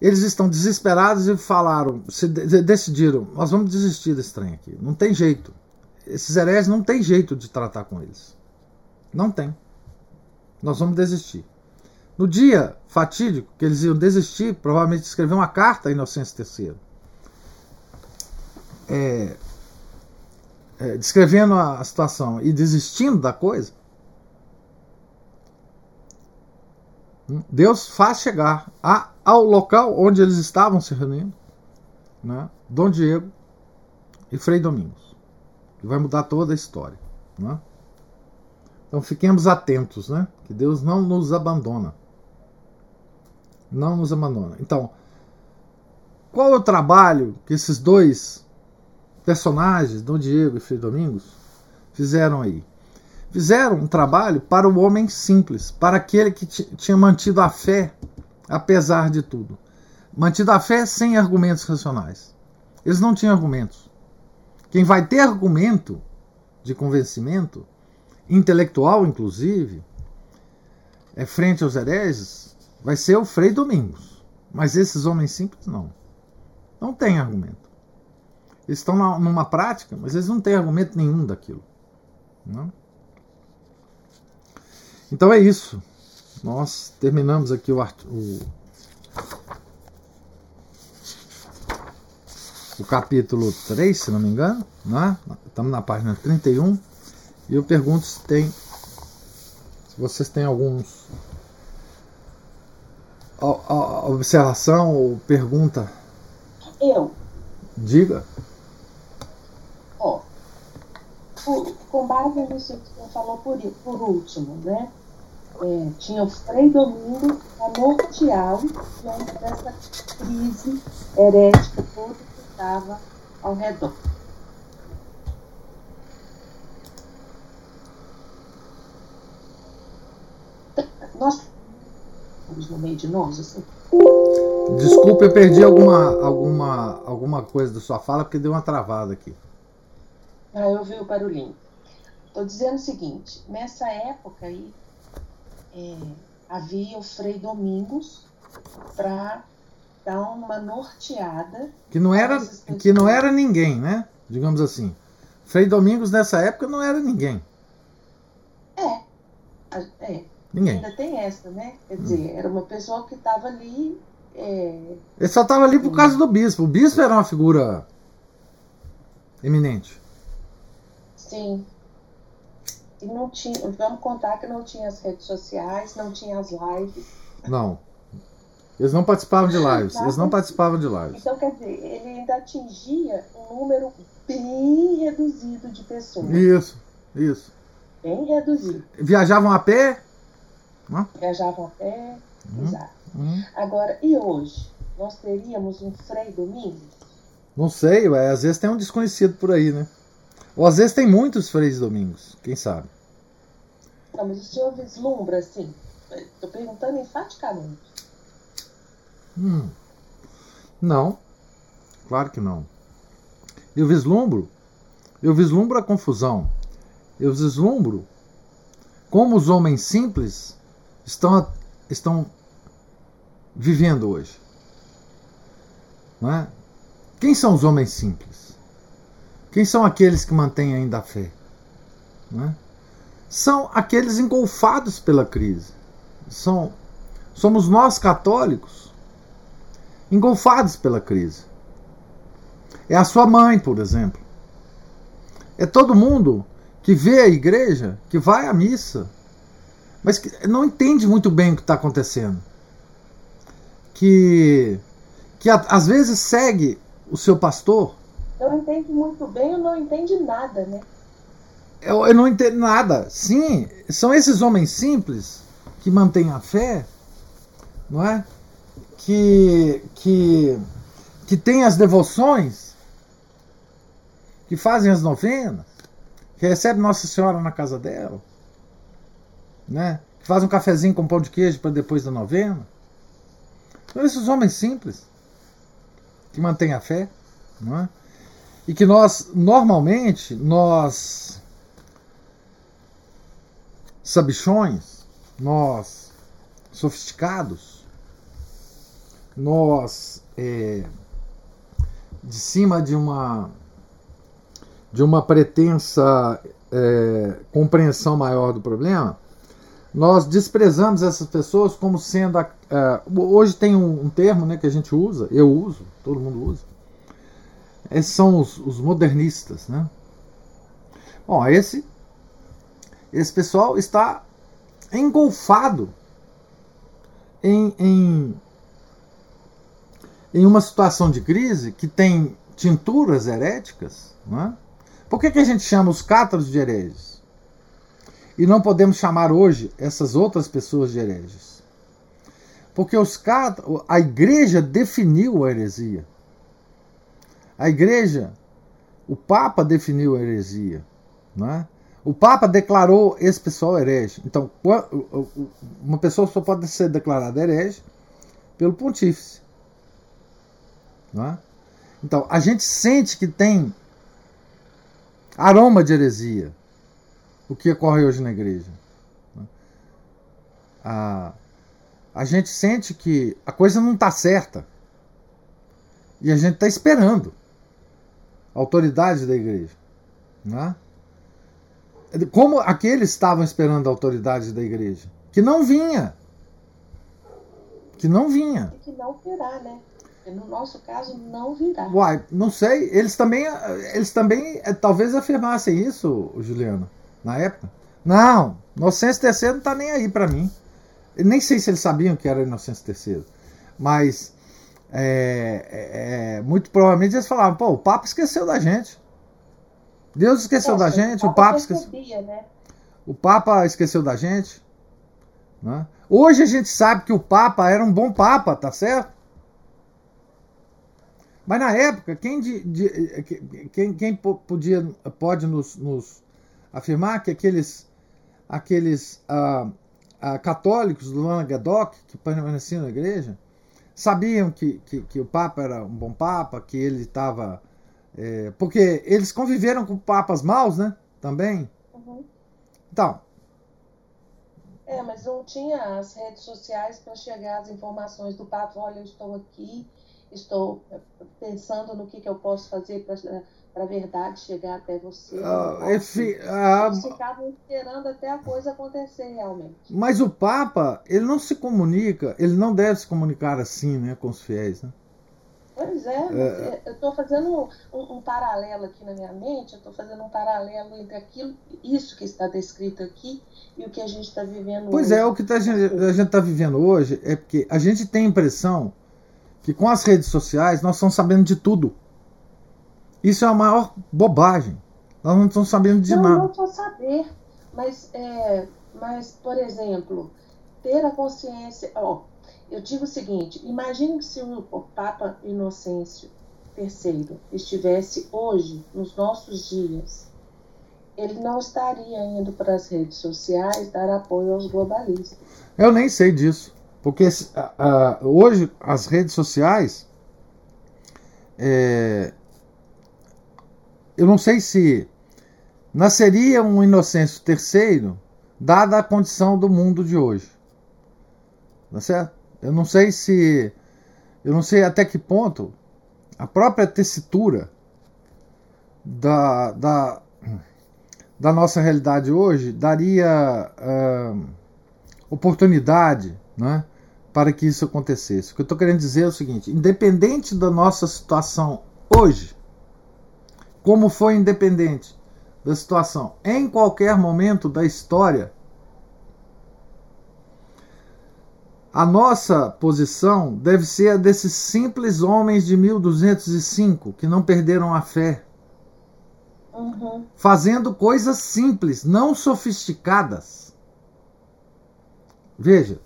Eles estão desesperados e falaram, se decidiram, nós vamos desistir desse trem aqui. Não tem jeito. Esses hereges não tem jeito de tratar com eles. Não tem. Nós vamos desistir. No dia fatídico que eles iam desistir, provavelmente escrever uma carta a Inocêncio III. É, é, descrevendo a situação e desistindo da coisa, Deus faz chegar a, ao local onde eles estavam se reunindo, né, Dom Diego e Frei Domingos, que vai mudar toda a história. Né? Então fiquemos atentos, né, que Deus não nos abandona. Não nos abandona. Então, qual é o trabalho que esses dois personagens, Dom Diego e Frei Domingos, fizeram aí? Fizeram um trabalho para o homem simples, para aquele que tinha mantido a fé apesar de tudo. Mantido a fé sem argumentos racionais. Eles não tinham argumentos. Quem vai ter argumento de convencimento, intelectual inclusive, é frente aos hereges, vai ser o Frei Domingos. Mas esses homens simples não. Não têm argumento. Eles estão numa prática, mas eles não têm argumento nenhum daquilo. Não? Então é isso. Nós terminamos aqui o, o, do capítulo 3, se não me engano, né? estamos na página 31, e eu pergunto se tem, se vocês têm alguns a, a observação ou pergunta. Eu. Diga. Ó, por, com base nisso que você falou por, por último, né? É, tinha o Frei Domingo para norteá-lo diante dessa crise herética toda que estava ao redor. Nós no meio de nós, assim. Desculpa, eu perdi alguma, alguma, alguma coisa da sua fala porque deu uma travada aqui. Ah, eu vi o barulhinho. Estou dizendo o seguinte: nessa época aí, é, havia o Frei Domingos para dar uma norteada. Que não era, que não era ninguém, né? Digamos assim. Frei Domingos nessa época não era ninguém. É. É. Ninguém. Ainda tem essa, né? Quer dizer, era uma pessoa que estava ali. É... Ele só estava ali por causa do bispo. O bispo era uma figura eminente. Sim. E não tinha, vamos contar que não tinha as redes sociais, não tinha as lives. Não. Eles não participavam de lives. Eles não participavam de lives. Então, quer dizer, ele ainda atingia um número bem reduzido de pessoas. Isso, isso. Bem reduzido. Viajavam a pé? Hum? Viajavam a pé. Hum? Exato. Hum? Agora, e hoje? Nós teríamos um Frei Domingos? Não sei, ué, às vezes tem um desconhecido por aí, né? Ou às vezes tem muitos Freis Domingos, quem sabe? Não, mas o senhor vislumbra assim? Estou perguntando enfaticamente. Hum. Não, claro que não. Eu vislumbro, eu vislumbro a confusão. Eu vislumbro como os homens simples estão, estão vivendo hoje. Não é? Quem são os homens simples? Quem são aqueles que mantêm ainda a fé? Não é? São aqueles engolfados pela crise. São, somos nós católicos engolfados pela crise. É a sua mãe, por exemplo. É todo mundo que vê a igreja, que vai à missa, mas que não entende muito bem o que está acontecendo. Que, que às vezes segue o seu pastor. Não entende muito bem ou não entende nada, né? Eu, eu não entendo nada. Sim, são esses homens simples que mantêm a fé, não é? Que, que, que têm as devoções, que fazem as novenas, que recebem Nossa Senhora na casa dela né? Que faz um cafezinho com pão de queijo para depois da novena. São esses homens simples que mantêm a fé, não é? E que nós, normalmente, nós sabichões, nós sofisticados, nós é, de cima de uma de uma pretensa é, compreensão maior do problema, nós desprezamos essas pessoas como sendo. A, uh, hoje tem um, um, termo né, que a gente usa, eu uso, todo mundo usa. Esses são os, os modernistas. Né? Bom, esse, esse pessoal está engolfado em, em, em uma situação de crise que tem tinturas heréticas. Né? Por que, que a gente chama os cátaros de hereges? E não podemos chamar hoje essas outras pessoas de hereges. Porque os a igreja definiu a heresia. A igreja, o Papa definiu a heresia. Né? O Papa declarou esse pessoal herege. Então, uma pessoa só pode ser declarada herege pelo pontífice. Né? Então, a gente sente que tem aroma de heresia o que ocorre hoje na igreja. A, a gente sente que a coisa não está certa. E a gente está esperando autoridade da igreja. Né? Como aqueles estavam esperando a autoridade da igreja, que não vinha. Que não vinha. E que não virá, né? no nosso caso não virá. Uai, não sei. Eles também, eles também eh, talvez afirmassem isso, Juliana, na época. Não, Inocêncio III não está nem aí para mim. Eu nem sei se eles sabiam que era Inocêncio III. Mas é, é, é, muito provavelmente eles falavam, pô, o Papa esqueceu da gente. Deus esqueceu da gente, o Papa, esqueceu. Né? O Papa esqueceu da gente. Né? Hoje a gente sabe que o Papa era um bom Papa, tá certo? Mas na época, quem, de, de, quem, quem podia, pode nos, nos, afirmar que aqueles, aqueles ah, ah, católicos do Languedoc, que permaneciam na igreja, sabiam que, que, que, o Papa era um bom Papa, que ele estava. É, porque eles conviveram com papas maus, né? Também. Uhum. Então, é, mas não tinha as redes sociais para chegar as informações do Papa. Olha, eu estou aqui, estou pensando no que, que eu posso fazer para a verdade chegar até você. Uh, enfim, uh, Eles ficavam esperando até a coisa acontecer realmente. Mas o Papa, ele não se comunica, ele não deve se comunicar assim né, com os fiéis, né? Pois é, é, eu estou fazendo um, um, paralelo aqui na minha mente, eu estou fazendo um paralelo entre aquilo, isso que está descrito aqui e o que a gente está vivendo pois hoje. é, o que tá, a gente está vivendo hoje é porque a gente tem a impressão que com as redes sociais nós estamos sabendo de tudo. Isso é a maior bobagem. Nós não estamos sabendo de não, nada. Não, não saber, mas, é, mas, por exemplo, ter a consciência... Ó, eu digo o seguinte: imagine que se o Papa Inocêncio III estivesse hoje, nos nossos dias, ele não estaria indo para as redes sociais dar apoio aos globalistas. Eu nem sei disso. Porque uh, hoje as redes sociais. É, eu não sei se nasceria um Inocêncio III, dada a condição do mundo de hoje. Tá certo? Eu não sei se. Eu não sei até que ponto a própria tessitura da, da, da nossa realidade hoje daria uh, oportunidade né, para que isso acontecesse. O que eu estou querendo dizer é o seguinte: independente da nossa situação hoje, como foi independente da situação em qualquer momento da história A nossa posição deve ser a desses simples homens de 1205 que não perderam a fé. Uhum. Fazendo coisas simples, não sofisticadas. Veja,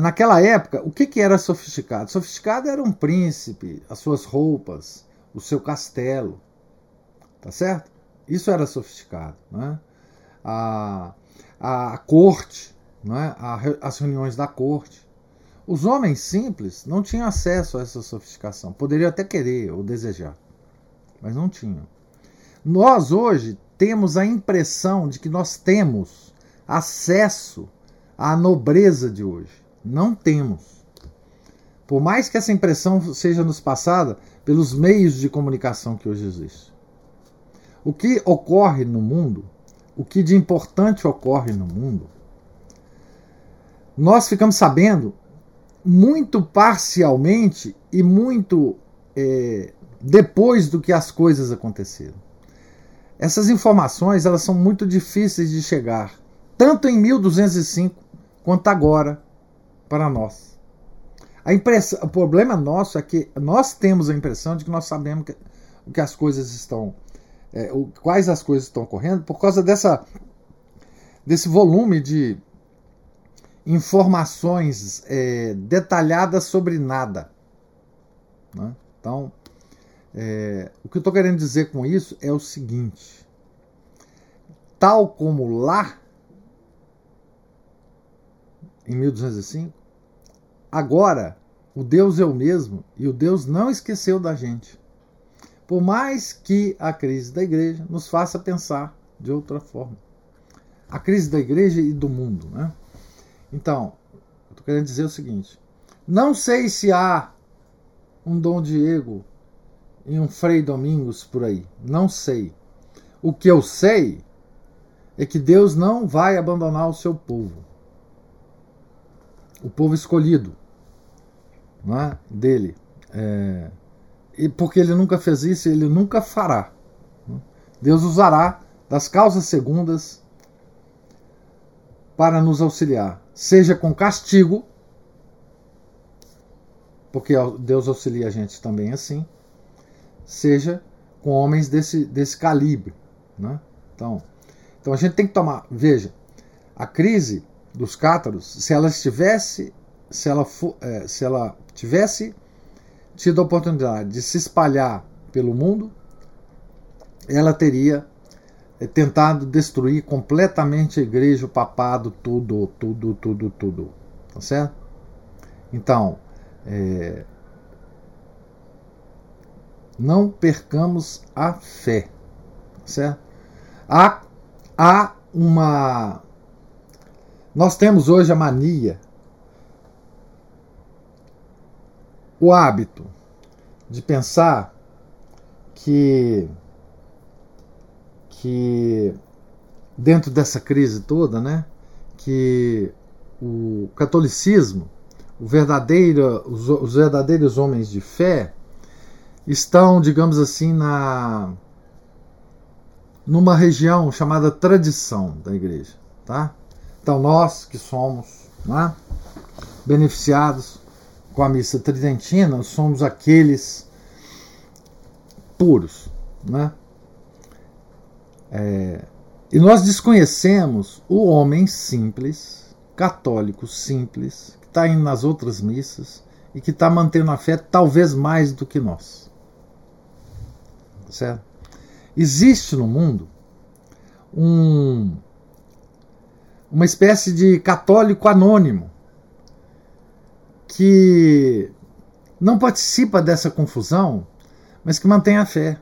naquela época, o que, que era sofisticado? Sofisticado era um príncipe, as suas roupas, o seu castelo. Tá certo? Isso era sofisticado. Né? A, a corte não é? as reuniões da corte. Os homens simples não tinham acesso a essa sofisticação. Poderiam até querer ou desejar, mas não tinham. Nós hoje temos a impressão de que nós temos acesso à nobreza de hoje. Não temos. Por mais que essa impressão seja nos passada pelos meios de comunicação que hoje existem. O que ocorre no mundo, o que de importante ocorre no mundo, nós ficamos sabendo muito parcialmente e muito é, depois do que as coisas aconteceram. Essas informações elas são muito difíceis de chegar, tanto em 1205 quanto agora para nós. A impressão, o problema nosso é que nós temos a impressão de que nós sabemos que, que as coisas estão, é, o, quais as coisas estão ocorrendo por causa dessa desse volume de informações é, detalhadas sobre nada. Né? Então, é, o que eu estou querendo dizer com isso é o seguinte: tal como lá, em 1205, agora o Deus é o mesmo e o Deus não esqueceu da gente. Por mais que a crise da igreja nos faça pensar de outra forma. A crise da igreja e do mundo, né? Então, eu estou querendo dizer o seguinte: não sei se há um Dom Diego e um Frei Domingos por aí. Não sei. O que eu sei é que Deus não vai abandonar o seu povo. O povo escolhido. Não é? dele. É, e porque ele nunca fez isso, ele nunca fará. Deus usará das causas segundas para nos auxiliar, seja com castigo, porque Deus auxilia a gente também assim, seja com homens desse, desse calibre. Né? Então, então a gente tem que tomar. Veja, a crise dos cátaros, se ela estivesse, se ela, for, é, se ela tivesse tido a oportunidade de se espalhar pelo mundo, ela teria é, tentado destruir completamente a igreja, o papado, tudo, tudo, tudo, tudo. Tá certo? Então, é, não percamos a fé. Tá certo? Há, há uma. Nós temos hoje a mania, o hábito de pensar que que dentro dessa crise toda, né, que o catolicismo, o verdadeiro, os, os verdadeiros homens de fé estão, digamos assim, na numa região chamada tradição da igreja, tá? Então nós que somos né, beneficiados com a missa tridentina somos aqueles puros, né? É, e nós desconhecemos o homem simples, católico simples, que está indo nas outras missas e que está mantendo a fé talvez mais do que nós. Certo? Existe no mundo um, uma espécie de católico anônimo que não participa dessa confusão, mas que mantém a fé.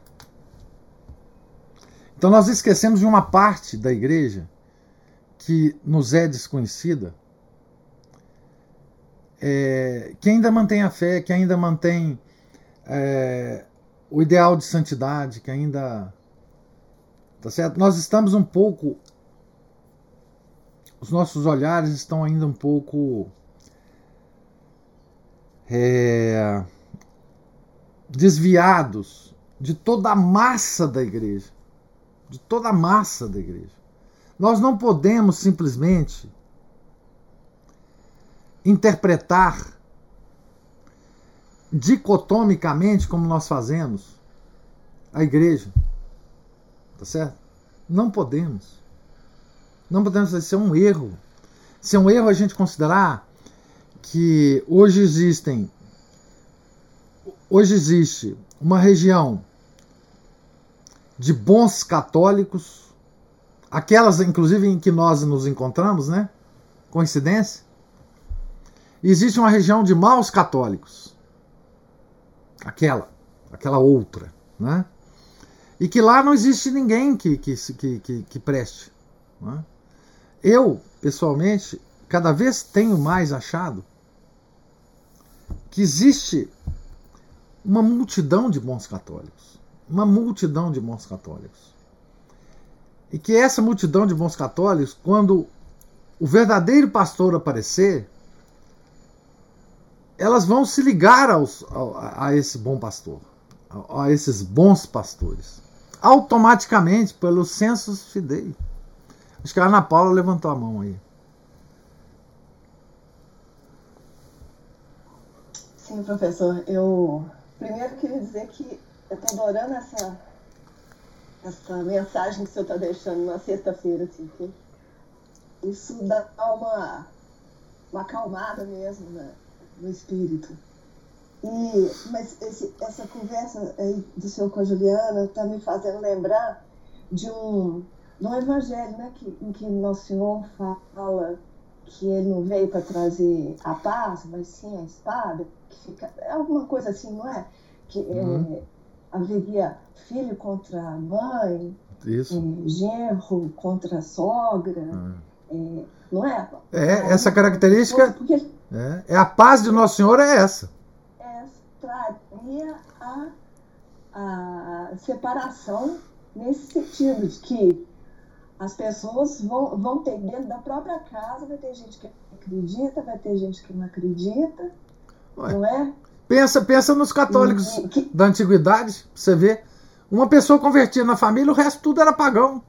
Então nós esquecemos de uma parte da igreja que nos é desconhecida, é, que ainda mantém a fé, que ainda mantém é, o ideal de santidade, que ainda. Tá certo? Nós estamos um pouco. Os nossos olhares estão ainda um pouco. É, desviados de toda a massa da igreja de toda a massa da igreja. Nós não podemos simplesmente interpretar dicotomicamente, como nós fazemos, a igreja. Tá certo? Não podemos. Não podemos. Isso é um erro. Isso é um erro a gente considerar que hoje existem. Hoje existe uma região de bons católicos, aquelas inclusive em que nós nos encontramos, né? Coincidência? existe uma região de maus católicos. Aquela, aquela outra, né? E que lá não existe ninguém que, que, que, que, que preste. Né? Eu, pessoalmente, cada vez tenho mais achado que existe uma multidão de bons católicos uma multidão de bons católicos. E que essa multidão de bons católicos, quando o verdadeiro pastor aparecer, elas vão se ligar aos, a, a esse bom pastor, a, a, esses bons pastores, automaticamente pelo census fidei. Acho que a Ana Paula levantou a mão aí. Sim, professor. Eu primeiro queria dizer que eu tô adorando essa, essa mensagem que o senhor está deixando na sexta-feira, assim, que isso dá uma, uma acalmada mesmo né, no espírito. E, mas esse, essa conversa aí do senhor com a Juliana está me fazendo lembrar de um, de um evangelho né, que, em que Nosso Senhor fala que ele não veio para trazer a paz, mas sim a espada, que fica, é alguma coisa assim, não é? Que uhum. é, haveria filho contra mãe, é, genro contra sogra, ah. é, não é? É, essa característica. Porque, é, é, a paz de Nosso Senhor é essa. É, traria a, a separação nesse sentido, de que as pessoas vão, vão ter dentro da própria casa, vai ter gente que acredita, vai ter gente que não acredita. Ué. Não é? Pensa, pensa nos católicos que... da antiguidade, você vê. Uma pessoa convertida na família, o resto tudo era pagão.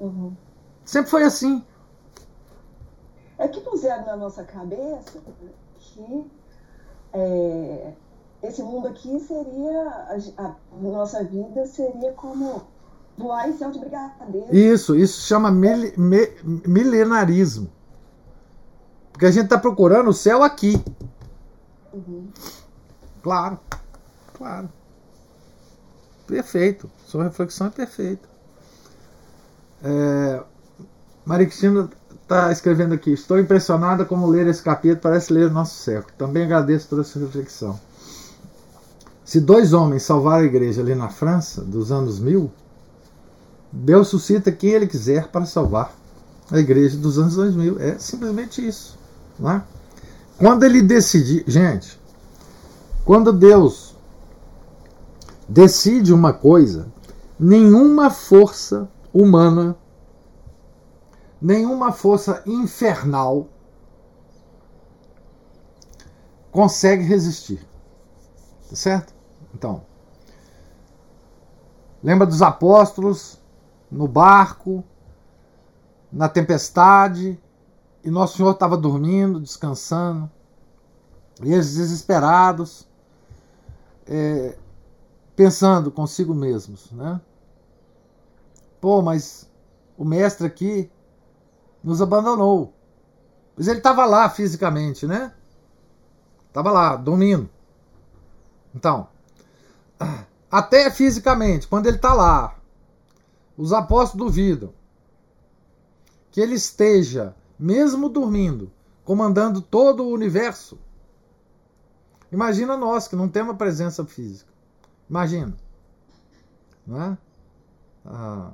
Uhum. Sempre foi assim. É que puseram na nossa cabeça que é, esse mundo aqui seria. A, a, nossa vida seria como voar em céu de brigadeiro. Isso, isso chama mil, me, milenarismo. Porque a gente está procurando o céu aqui. Uhum. Claro, claro. Perfeito. Sua reflexão é perfeita. É, Maria Cristina está escrevendo aqui. Estou impressionada como ler esse capítulo parece ler o nosso século. Também agradeço toda essa reflexão. Se dois homens salvaram a igreja ali na França, dos anos mil, Deus suscita quem ele quiser para salvar a igreja dos anos 2000. É simplesmente isso. Não é? Quando ele decidir. Gente, quando Deus decide uma coisa, nenhuma força humana, nenhuma força infernal consegue resistir. Tá certo? Então, lembra dos apóstolos no barco, na tempestade, e Nosso Senhor estava dormindo, descansando, e eles desesperados, é, pensando consigo mesmos, né? Pô, mas o mestre aqui nos abandonou. Mas ele estava lá fisicamente, né? Estava lá, dormindo. Então, até fisicamente, quando ele está lá, os apóstolos duvidam que ele esteja, mesmo dormindo, comandando todo o universo. Imagina nós que não temos presença física. Imagina. Não é? Ah,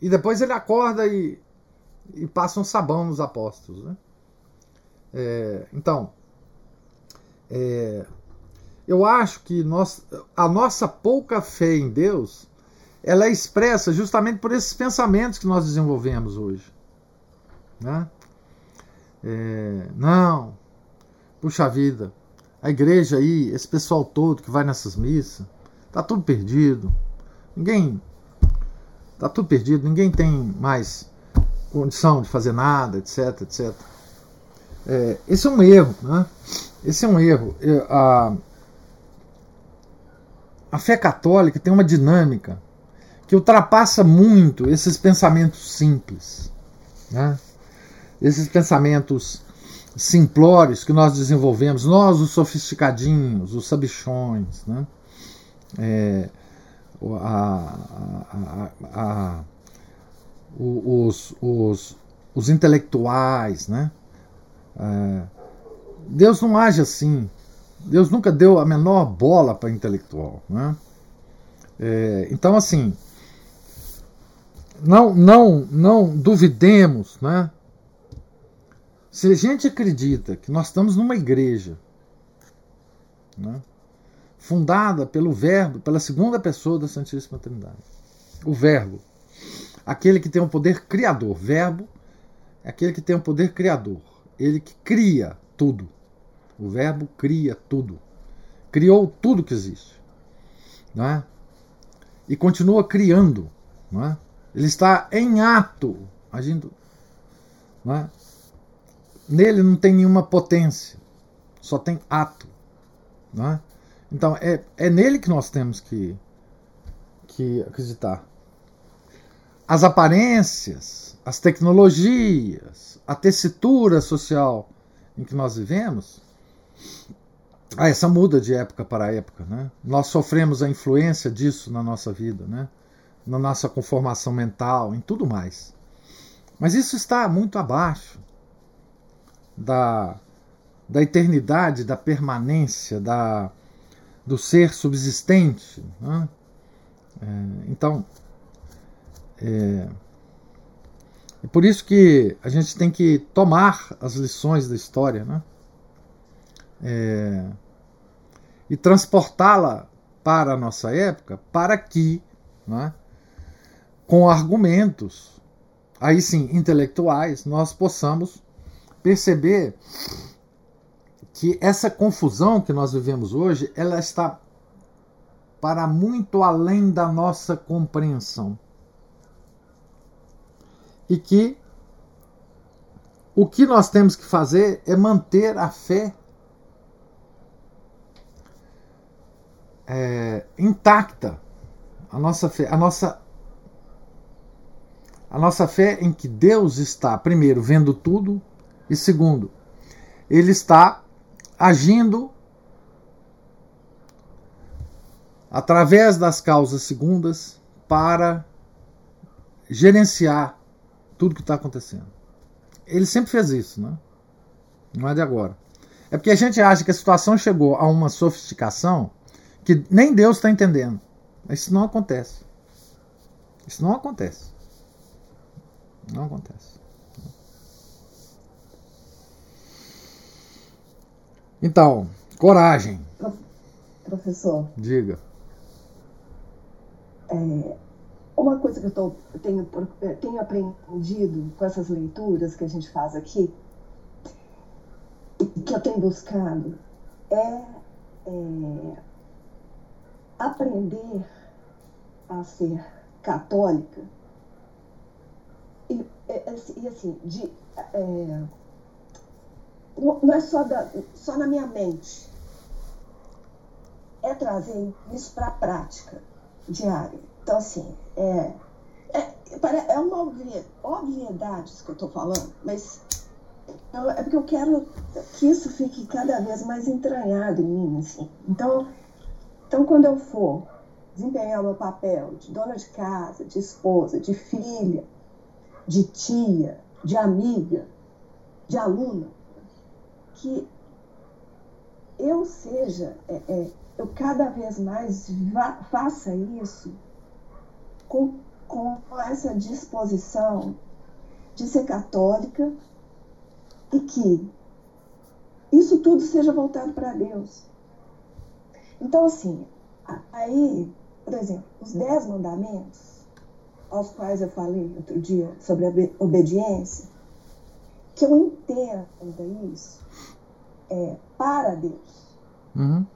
e depois ele acorda e, e passa um sabão nos apóstolos. Né? É, então, é, eu acho que nós, a nossa pouca fé em Deus ela é expressa justamente por esses pensamentos que nós desenvolvemos hoje. Né? É, não, puxa vida, a igreja aí, esse pessoal todo que vai nessas missas, tá tudo perdido. Ninguém. Tá tudo perdido, ninguém tem mais condição de fazer nada, etc, etc. É, esse é um erro, né? Esse é um erro. É, a, a fé católica tem uma dinâmica que ultrapassa muito esses pensamentos simples, né? esses pensamentos simplórios que nós desenvolvemos, nós os sofisticadinhos, os sabichões, né? É, a, a, a, os, os, os intelectuais, né? É, Deus não age assim. Deus nunca deu a menor bola para intelectual, né? É, então, assim, não, não, não duvidemos, né? Se a gente acredita que nós estamos numa igreja, né, fundada pelo Verbo, pela segunda pessoa da Santíssima Trindade, o Verbo, aquele que tem o poder criador, Verbo é aquele que tem o poder criador, ele que cria tudo. O Verbo cria tudo, criou tudo que existe, não é? E continua criando, não é? Ele está em ato, agindo. Não é? Nele não tem nenhuma potência, só tem ato. Não é? Então é, é nele que nós temos que, que acreditar. As aparências, as tecnologias, a tessitura social em que nós vivemos, ah, essa muda de época para época. Né? Nós sofremos a influência disso na nossa vida. Né? Na nossa conformação mental, em tudo mais. Mas isso está muito abaixo da, da eternidade, da permanência, da, do ser subsistente. Né? É, então, é, é por isso que a gente tem que tomar as lições da história né? É, e transportá-la para a nossa época, para que né, com argumentos, aí sim, intelectuais, nós possamos perceber que essa confusão que nós vivemos hoje, ela está para muito além da nossa compreensão. E que o que nós temos que fazer é manter a fé é, intacta. A nossa fé, a nossa a nossa fé em que Deus está, primeiro, vendo tudo, e segundo, Ele está agindo através das causas segundas para gerenciar tudo que está acontecendo. Ele sempre fez isso, né? não é de agora. É porque a gente acha que a situação chegou a uma sofisticação que nem Deus está entendendo. Isso não acontece. Isso não acontece. Não acontece. Então, coragem. Professor. Diga. É, uma coisa que eu, tô, eu tenho, tenho aprendido com essas leituras que a gente faz aqui, que eu tenho buscado, é, é aprender a ser católica e, é, é, e assim, de, é, não é só, da, só na minha mente, é trazer isso para a prática diária. Então, assim, é, é, é uma obviedade isso que eu estou falando, mas eu, é porque eu quero que isso fique cada vez mais entranhado em mim. Assim. Então, então, quando eu for desempenhar o meu papel de dona de casa, de esposa, de filha, de tia, de amiga, de aluna, que eu seja, é, é, eu cada vez mais va, faça isso com, com essa disposição de ser católica e que isso tudo seja voltado para Deus. Então, assim, aí, por exemplo, os dez mandamentos, aos quais eu falei outro dia sobre a obediência, que eu entenda isso é, para Deus. Uhum.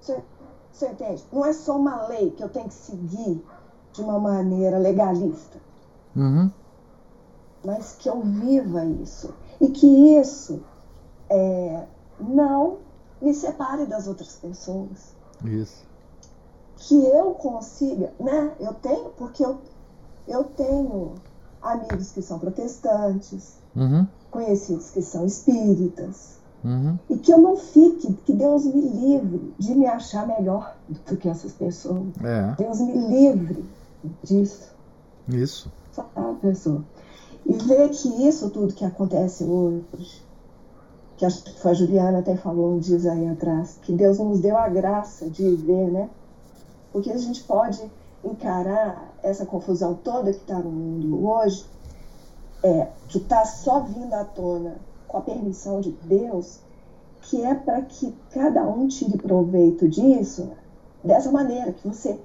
Você, você entende? Não é só uma lei que eu tenho que seguir de uma maneira legalista. Uhum. Mas que eu viva isso. E que isso é, não me separe das outras pessoas. Isso. Que eu consiga, né? Eu tenho, porque eu, eu tenho amigos que são protestantes, uhum. conhecidos que são espíritas, uhum. e que eu não fique, que Deus me livre de me achar melhor do que essas pessoas. É. Deus me livre disso. Isso. Sabe, pessoa? E ver que isso tudo que acontece hoje, que acho que foi a Juliana até falou um dia aí atrás, que Deus nos deu a graça de ver, né? Porque a gente pode encarar essa confusão toda que está no mundo hoje, é, que está só vindo à tona com a permissão de Deus, que é para que cada um tire proveito disso dessa maneira, que você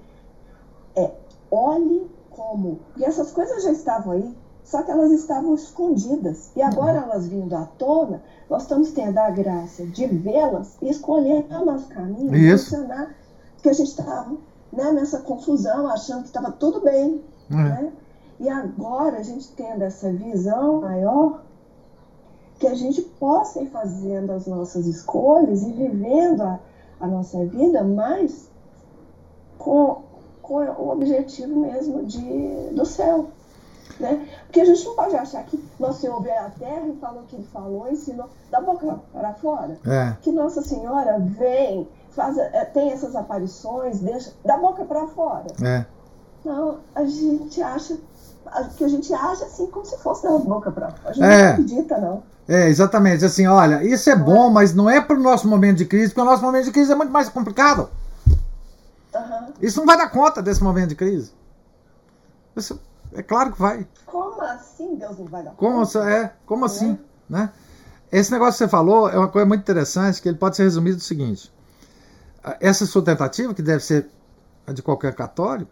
é, olhe como. Porque essas coisas já estavam aí, só que elas estavam escondidas. E agora elas vindo à tona, nós estamos tendo a graça de vê-las e escolher o nosso caminho, Isso. funcionar. Porque a gente estava né, nessa confusão, achando que estava tudo bem. É. Né? E agora a gente tendo essa visão maior, que a gente possa ir fazendo as nossas escolhas e vivendo a, a nossa vida mais com, com o objetivo mesmo de, do céu. Né? Porque a gente não pode achar que Nosso Senhor veio à Terra e falou o que ele falou, ensinou da boca para fora. É. Que Nossa Senhora vem, faz, é, tem essas aparições, deixa da boca para fora. É. Não, a gente acha que a gente acha assim como se fosse da boca para fora. A gente É. não acredita, não. É, exatamente. Assim, olha, isso é bom, mas não é para o nosso momento de crise, porque o nosso momento de crise é muito mais complicado. Aham. Isso não vai dar conta desse momento de crise. Isso, é claro que vai. Como assim Deus não vai dar Como, conta? é, como assim? Né? Esse negócio que você falou é uma coisa muito interessante, que ele pode ser resumido do seguinte. Essa sua tentativa, que deve ser a de qualquer católico,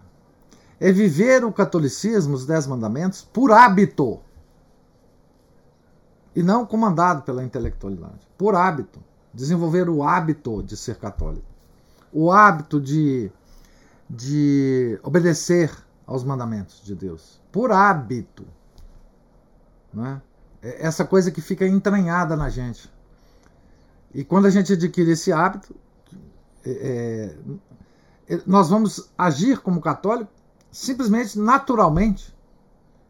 é viver o catolicismo, os dez mandamentos, por hábito. E não comandado pela intelectualidade. Por hábito. desenvolver o hábito de ser católico, o hábito de, de obedecer aos mandamentos de Deus, por hábito. Né? Essa coisa que fica entranhada na gente. E quando a gente adquire esse hábito, é, é, nós vamos agir como católico simplesmente naturalmente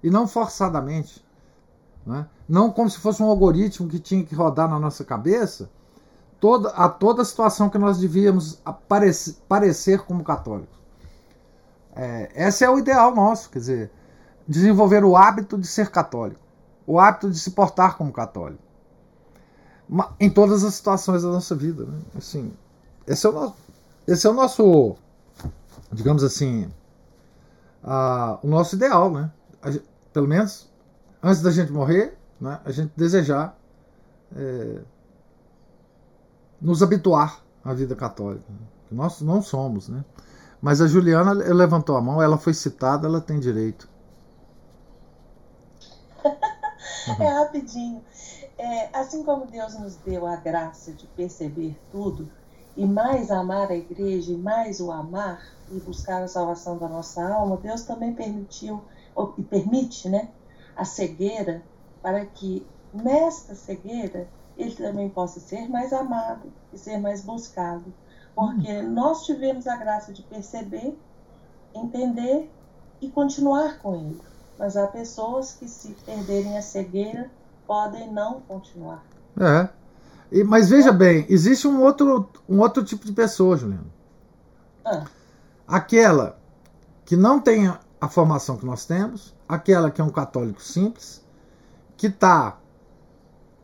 e não forçadamente. Né? Não como se fosse um algoritmo que tinha que rodar na nossa cabeça toda, a toda a situação que nós devíamos aparecer, parecer como católicos. É, esse é o ideal nosso, quer dizer, desenvolver o hábito de ser católico, o hábito de se portar como católico, em todas as situações da nossa vida. Né? Assim, esse é o nosso, esse é o nosso digamos assim, o nosso ideal, né? Gente, pelo menos antes da gente morrer, né? a gente desejar é, nos habituar à vida católica. Nós não somos, né? Mas a Juliana levantou a mão, ela foi citada, ela tem direito. é rapidinho. É, assim como Deus nos deu a graça de perceber tudo, e mais amar a igreja, e mais o amar, e buscar a salvação da nossa alma, Deus também permitiu, e permite, né, a cegueira, para que nesta cegueira ele também possa ser mais amado e ser mais buscado. Porque uhum. nós tivemos a graça de perceber, entender e continuar com ele. Mas há pessoas que, se perderem a cegueira, podem não continuar. É. E, mas veja bem, existe um outro, um outro tipo de pessoa, Juliana. Ah. Aquela que não tem a formação que nós temos, aquela que é um católico simples, que está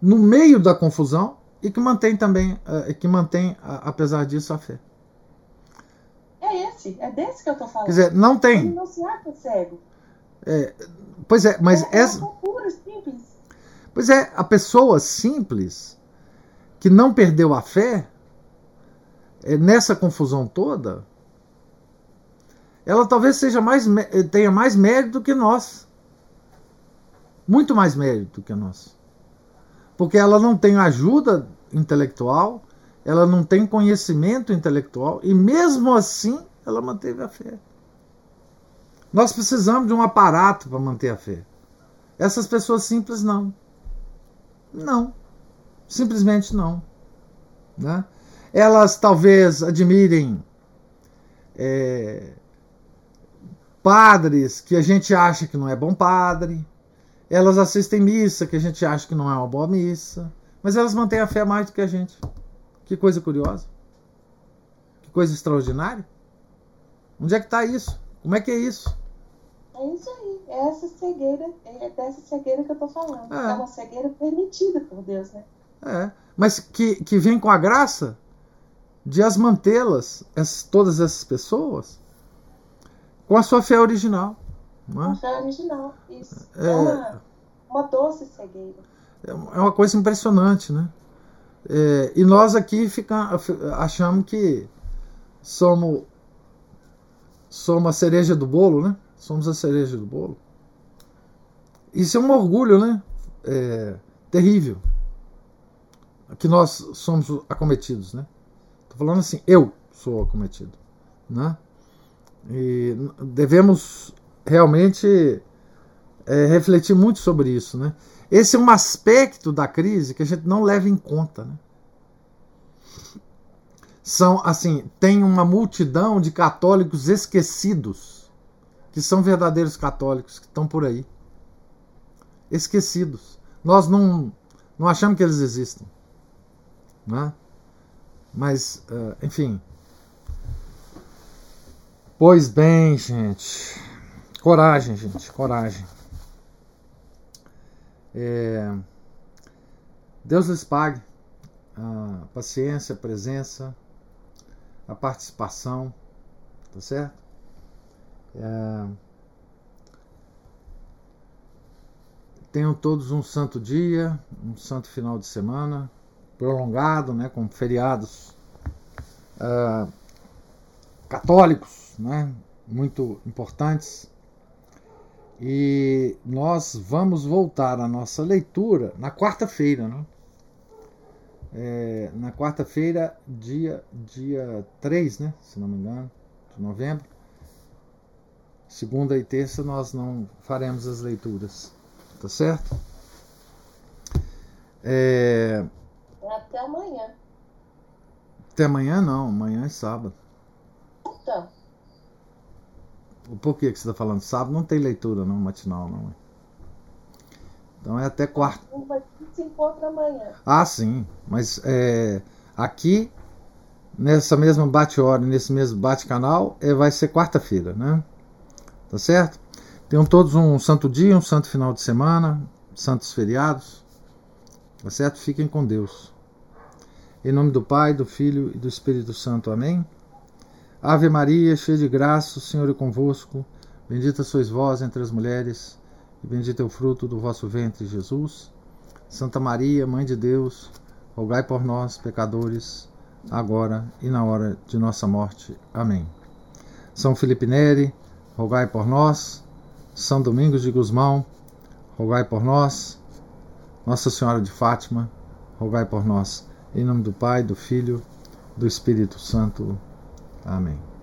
no meio da confusão e que mantém também, uh, que mantém, apesar disso, a fé. É esse, é desse que eu estou falando. Quer dizer, não tem. Ele não se acha cego. É, pois é, mas é, essa. É simples. Pois é, a pessoa simples que não perdeu a fé é, nessa confusão toda, ela talvez seja mais tenha mais mérito que nós. Muito mais mérito que nós porque ela não tem ajuda intelectual, ela não tem conhecimento intelectual e mesmo assim ela manteve a fé. Nós precisamos de um aparato para manter a fé. Essas pessoas simples não. Não. Simplesmente não. Né? Elas talvez admirem é, padres que a gente acha que não é bom padre, elas assistem missa, que a gente acha que não é uma boa missa, mas elas mantêm a fé mais do que a gente. Que coisa curiosa. Que coisa extraordinária. Onde é que está isso? Como é que é isso? É isso aí. É essa cegueira, é dessa cegueira que eu estou falando. É. é uma cegueira permitida por Deus, né? É. Mas que, que vem com a graça de as mantê-las, todas essas pessoas, com a sua fé original. Uma fé original, isso. É, é uma, uma doce cegueira. É, é uma coisa impressionante, né? É, e nós aqui fica, achamos que somos, somos a cereja do bolo, né? Somos a cereja do bolo. Isso é um orgulho, né? É, terrível. Que nós somos acometidos, né? Tô falando assim, eu sou acometido, né? E devemos realmente é, refletir muito sobre isso. Né? Esse é um aspecto da crise que a gente não leva em conta. Né? São assim, tem uma multidão de católicos esquecidos, que são verdadeiros católicos, que estão por aí. Esquecidos. Nós não, não achamos que eles existem. Né? Mas, uh, enfim. Pois bem, gente. Coragem, gente, coragem. É, Deus lhes pague a paciência, a presença, a participação, tá certo? É, tenham todos um santo dia, um santo final de semana, prolongado, né, com feriados uh, católicos, né, muito importantes. E nós vamos voltar à nossa leitura na quarta-feira, né? é, na quarta-feira, dia, dia 3, né? Se não me engano, de novembro. Segunda e terça nós não faremos as leituras. Tá certo? É... Até amanhã. Até amanhã não, amanhã é sábado. Então. Por que, que você está falando? Sábado não tem leitura não, matinal não. Então é até quarta. Se encontra amanhã. Ah, sim. Mas é, aqui, nessa mesma bate-hora, nesse mesmo bate-canal, é, vai ser quarta-feira, né? Tá certo? Tenham todos um santo dia, um santo final de semana, santos feriados. Tá certo? Fiquem com Deus. Em nome do Pai, do Filho e do Espírito Santo. Amém. Ave Maria, cheia de graça, o Senhor é convosco. Bendita sois vós entre as mulheres, e bendito é o fruto do vosso ventre, Jesus. Santa Maria, Mãe de Deus, rogai por nós, pecadores, agora e na hora de nossa morte. Amém. São Felipe Neri, rogai por nós. São Domingos de Gusmão, rogai por nós. Nossa Senhora de Fátima, rogai por nós. Em nome do Pai, do Filho, do Espírito Santo. Amém.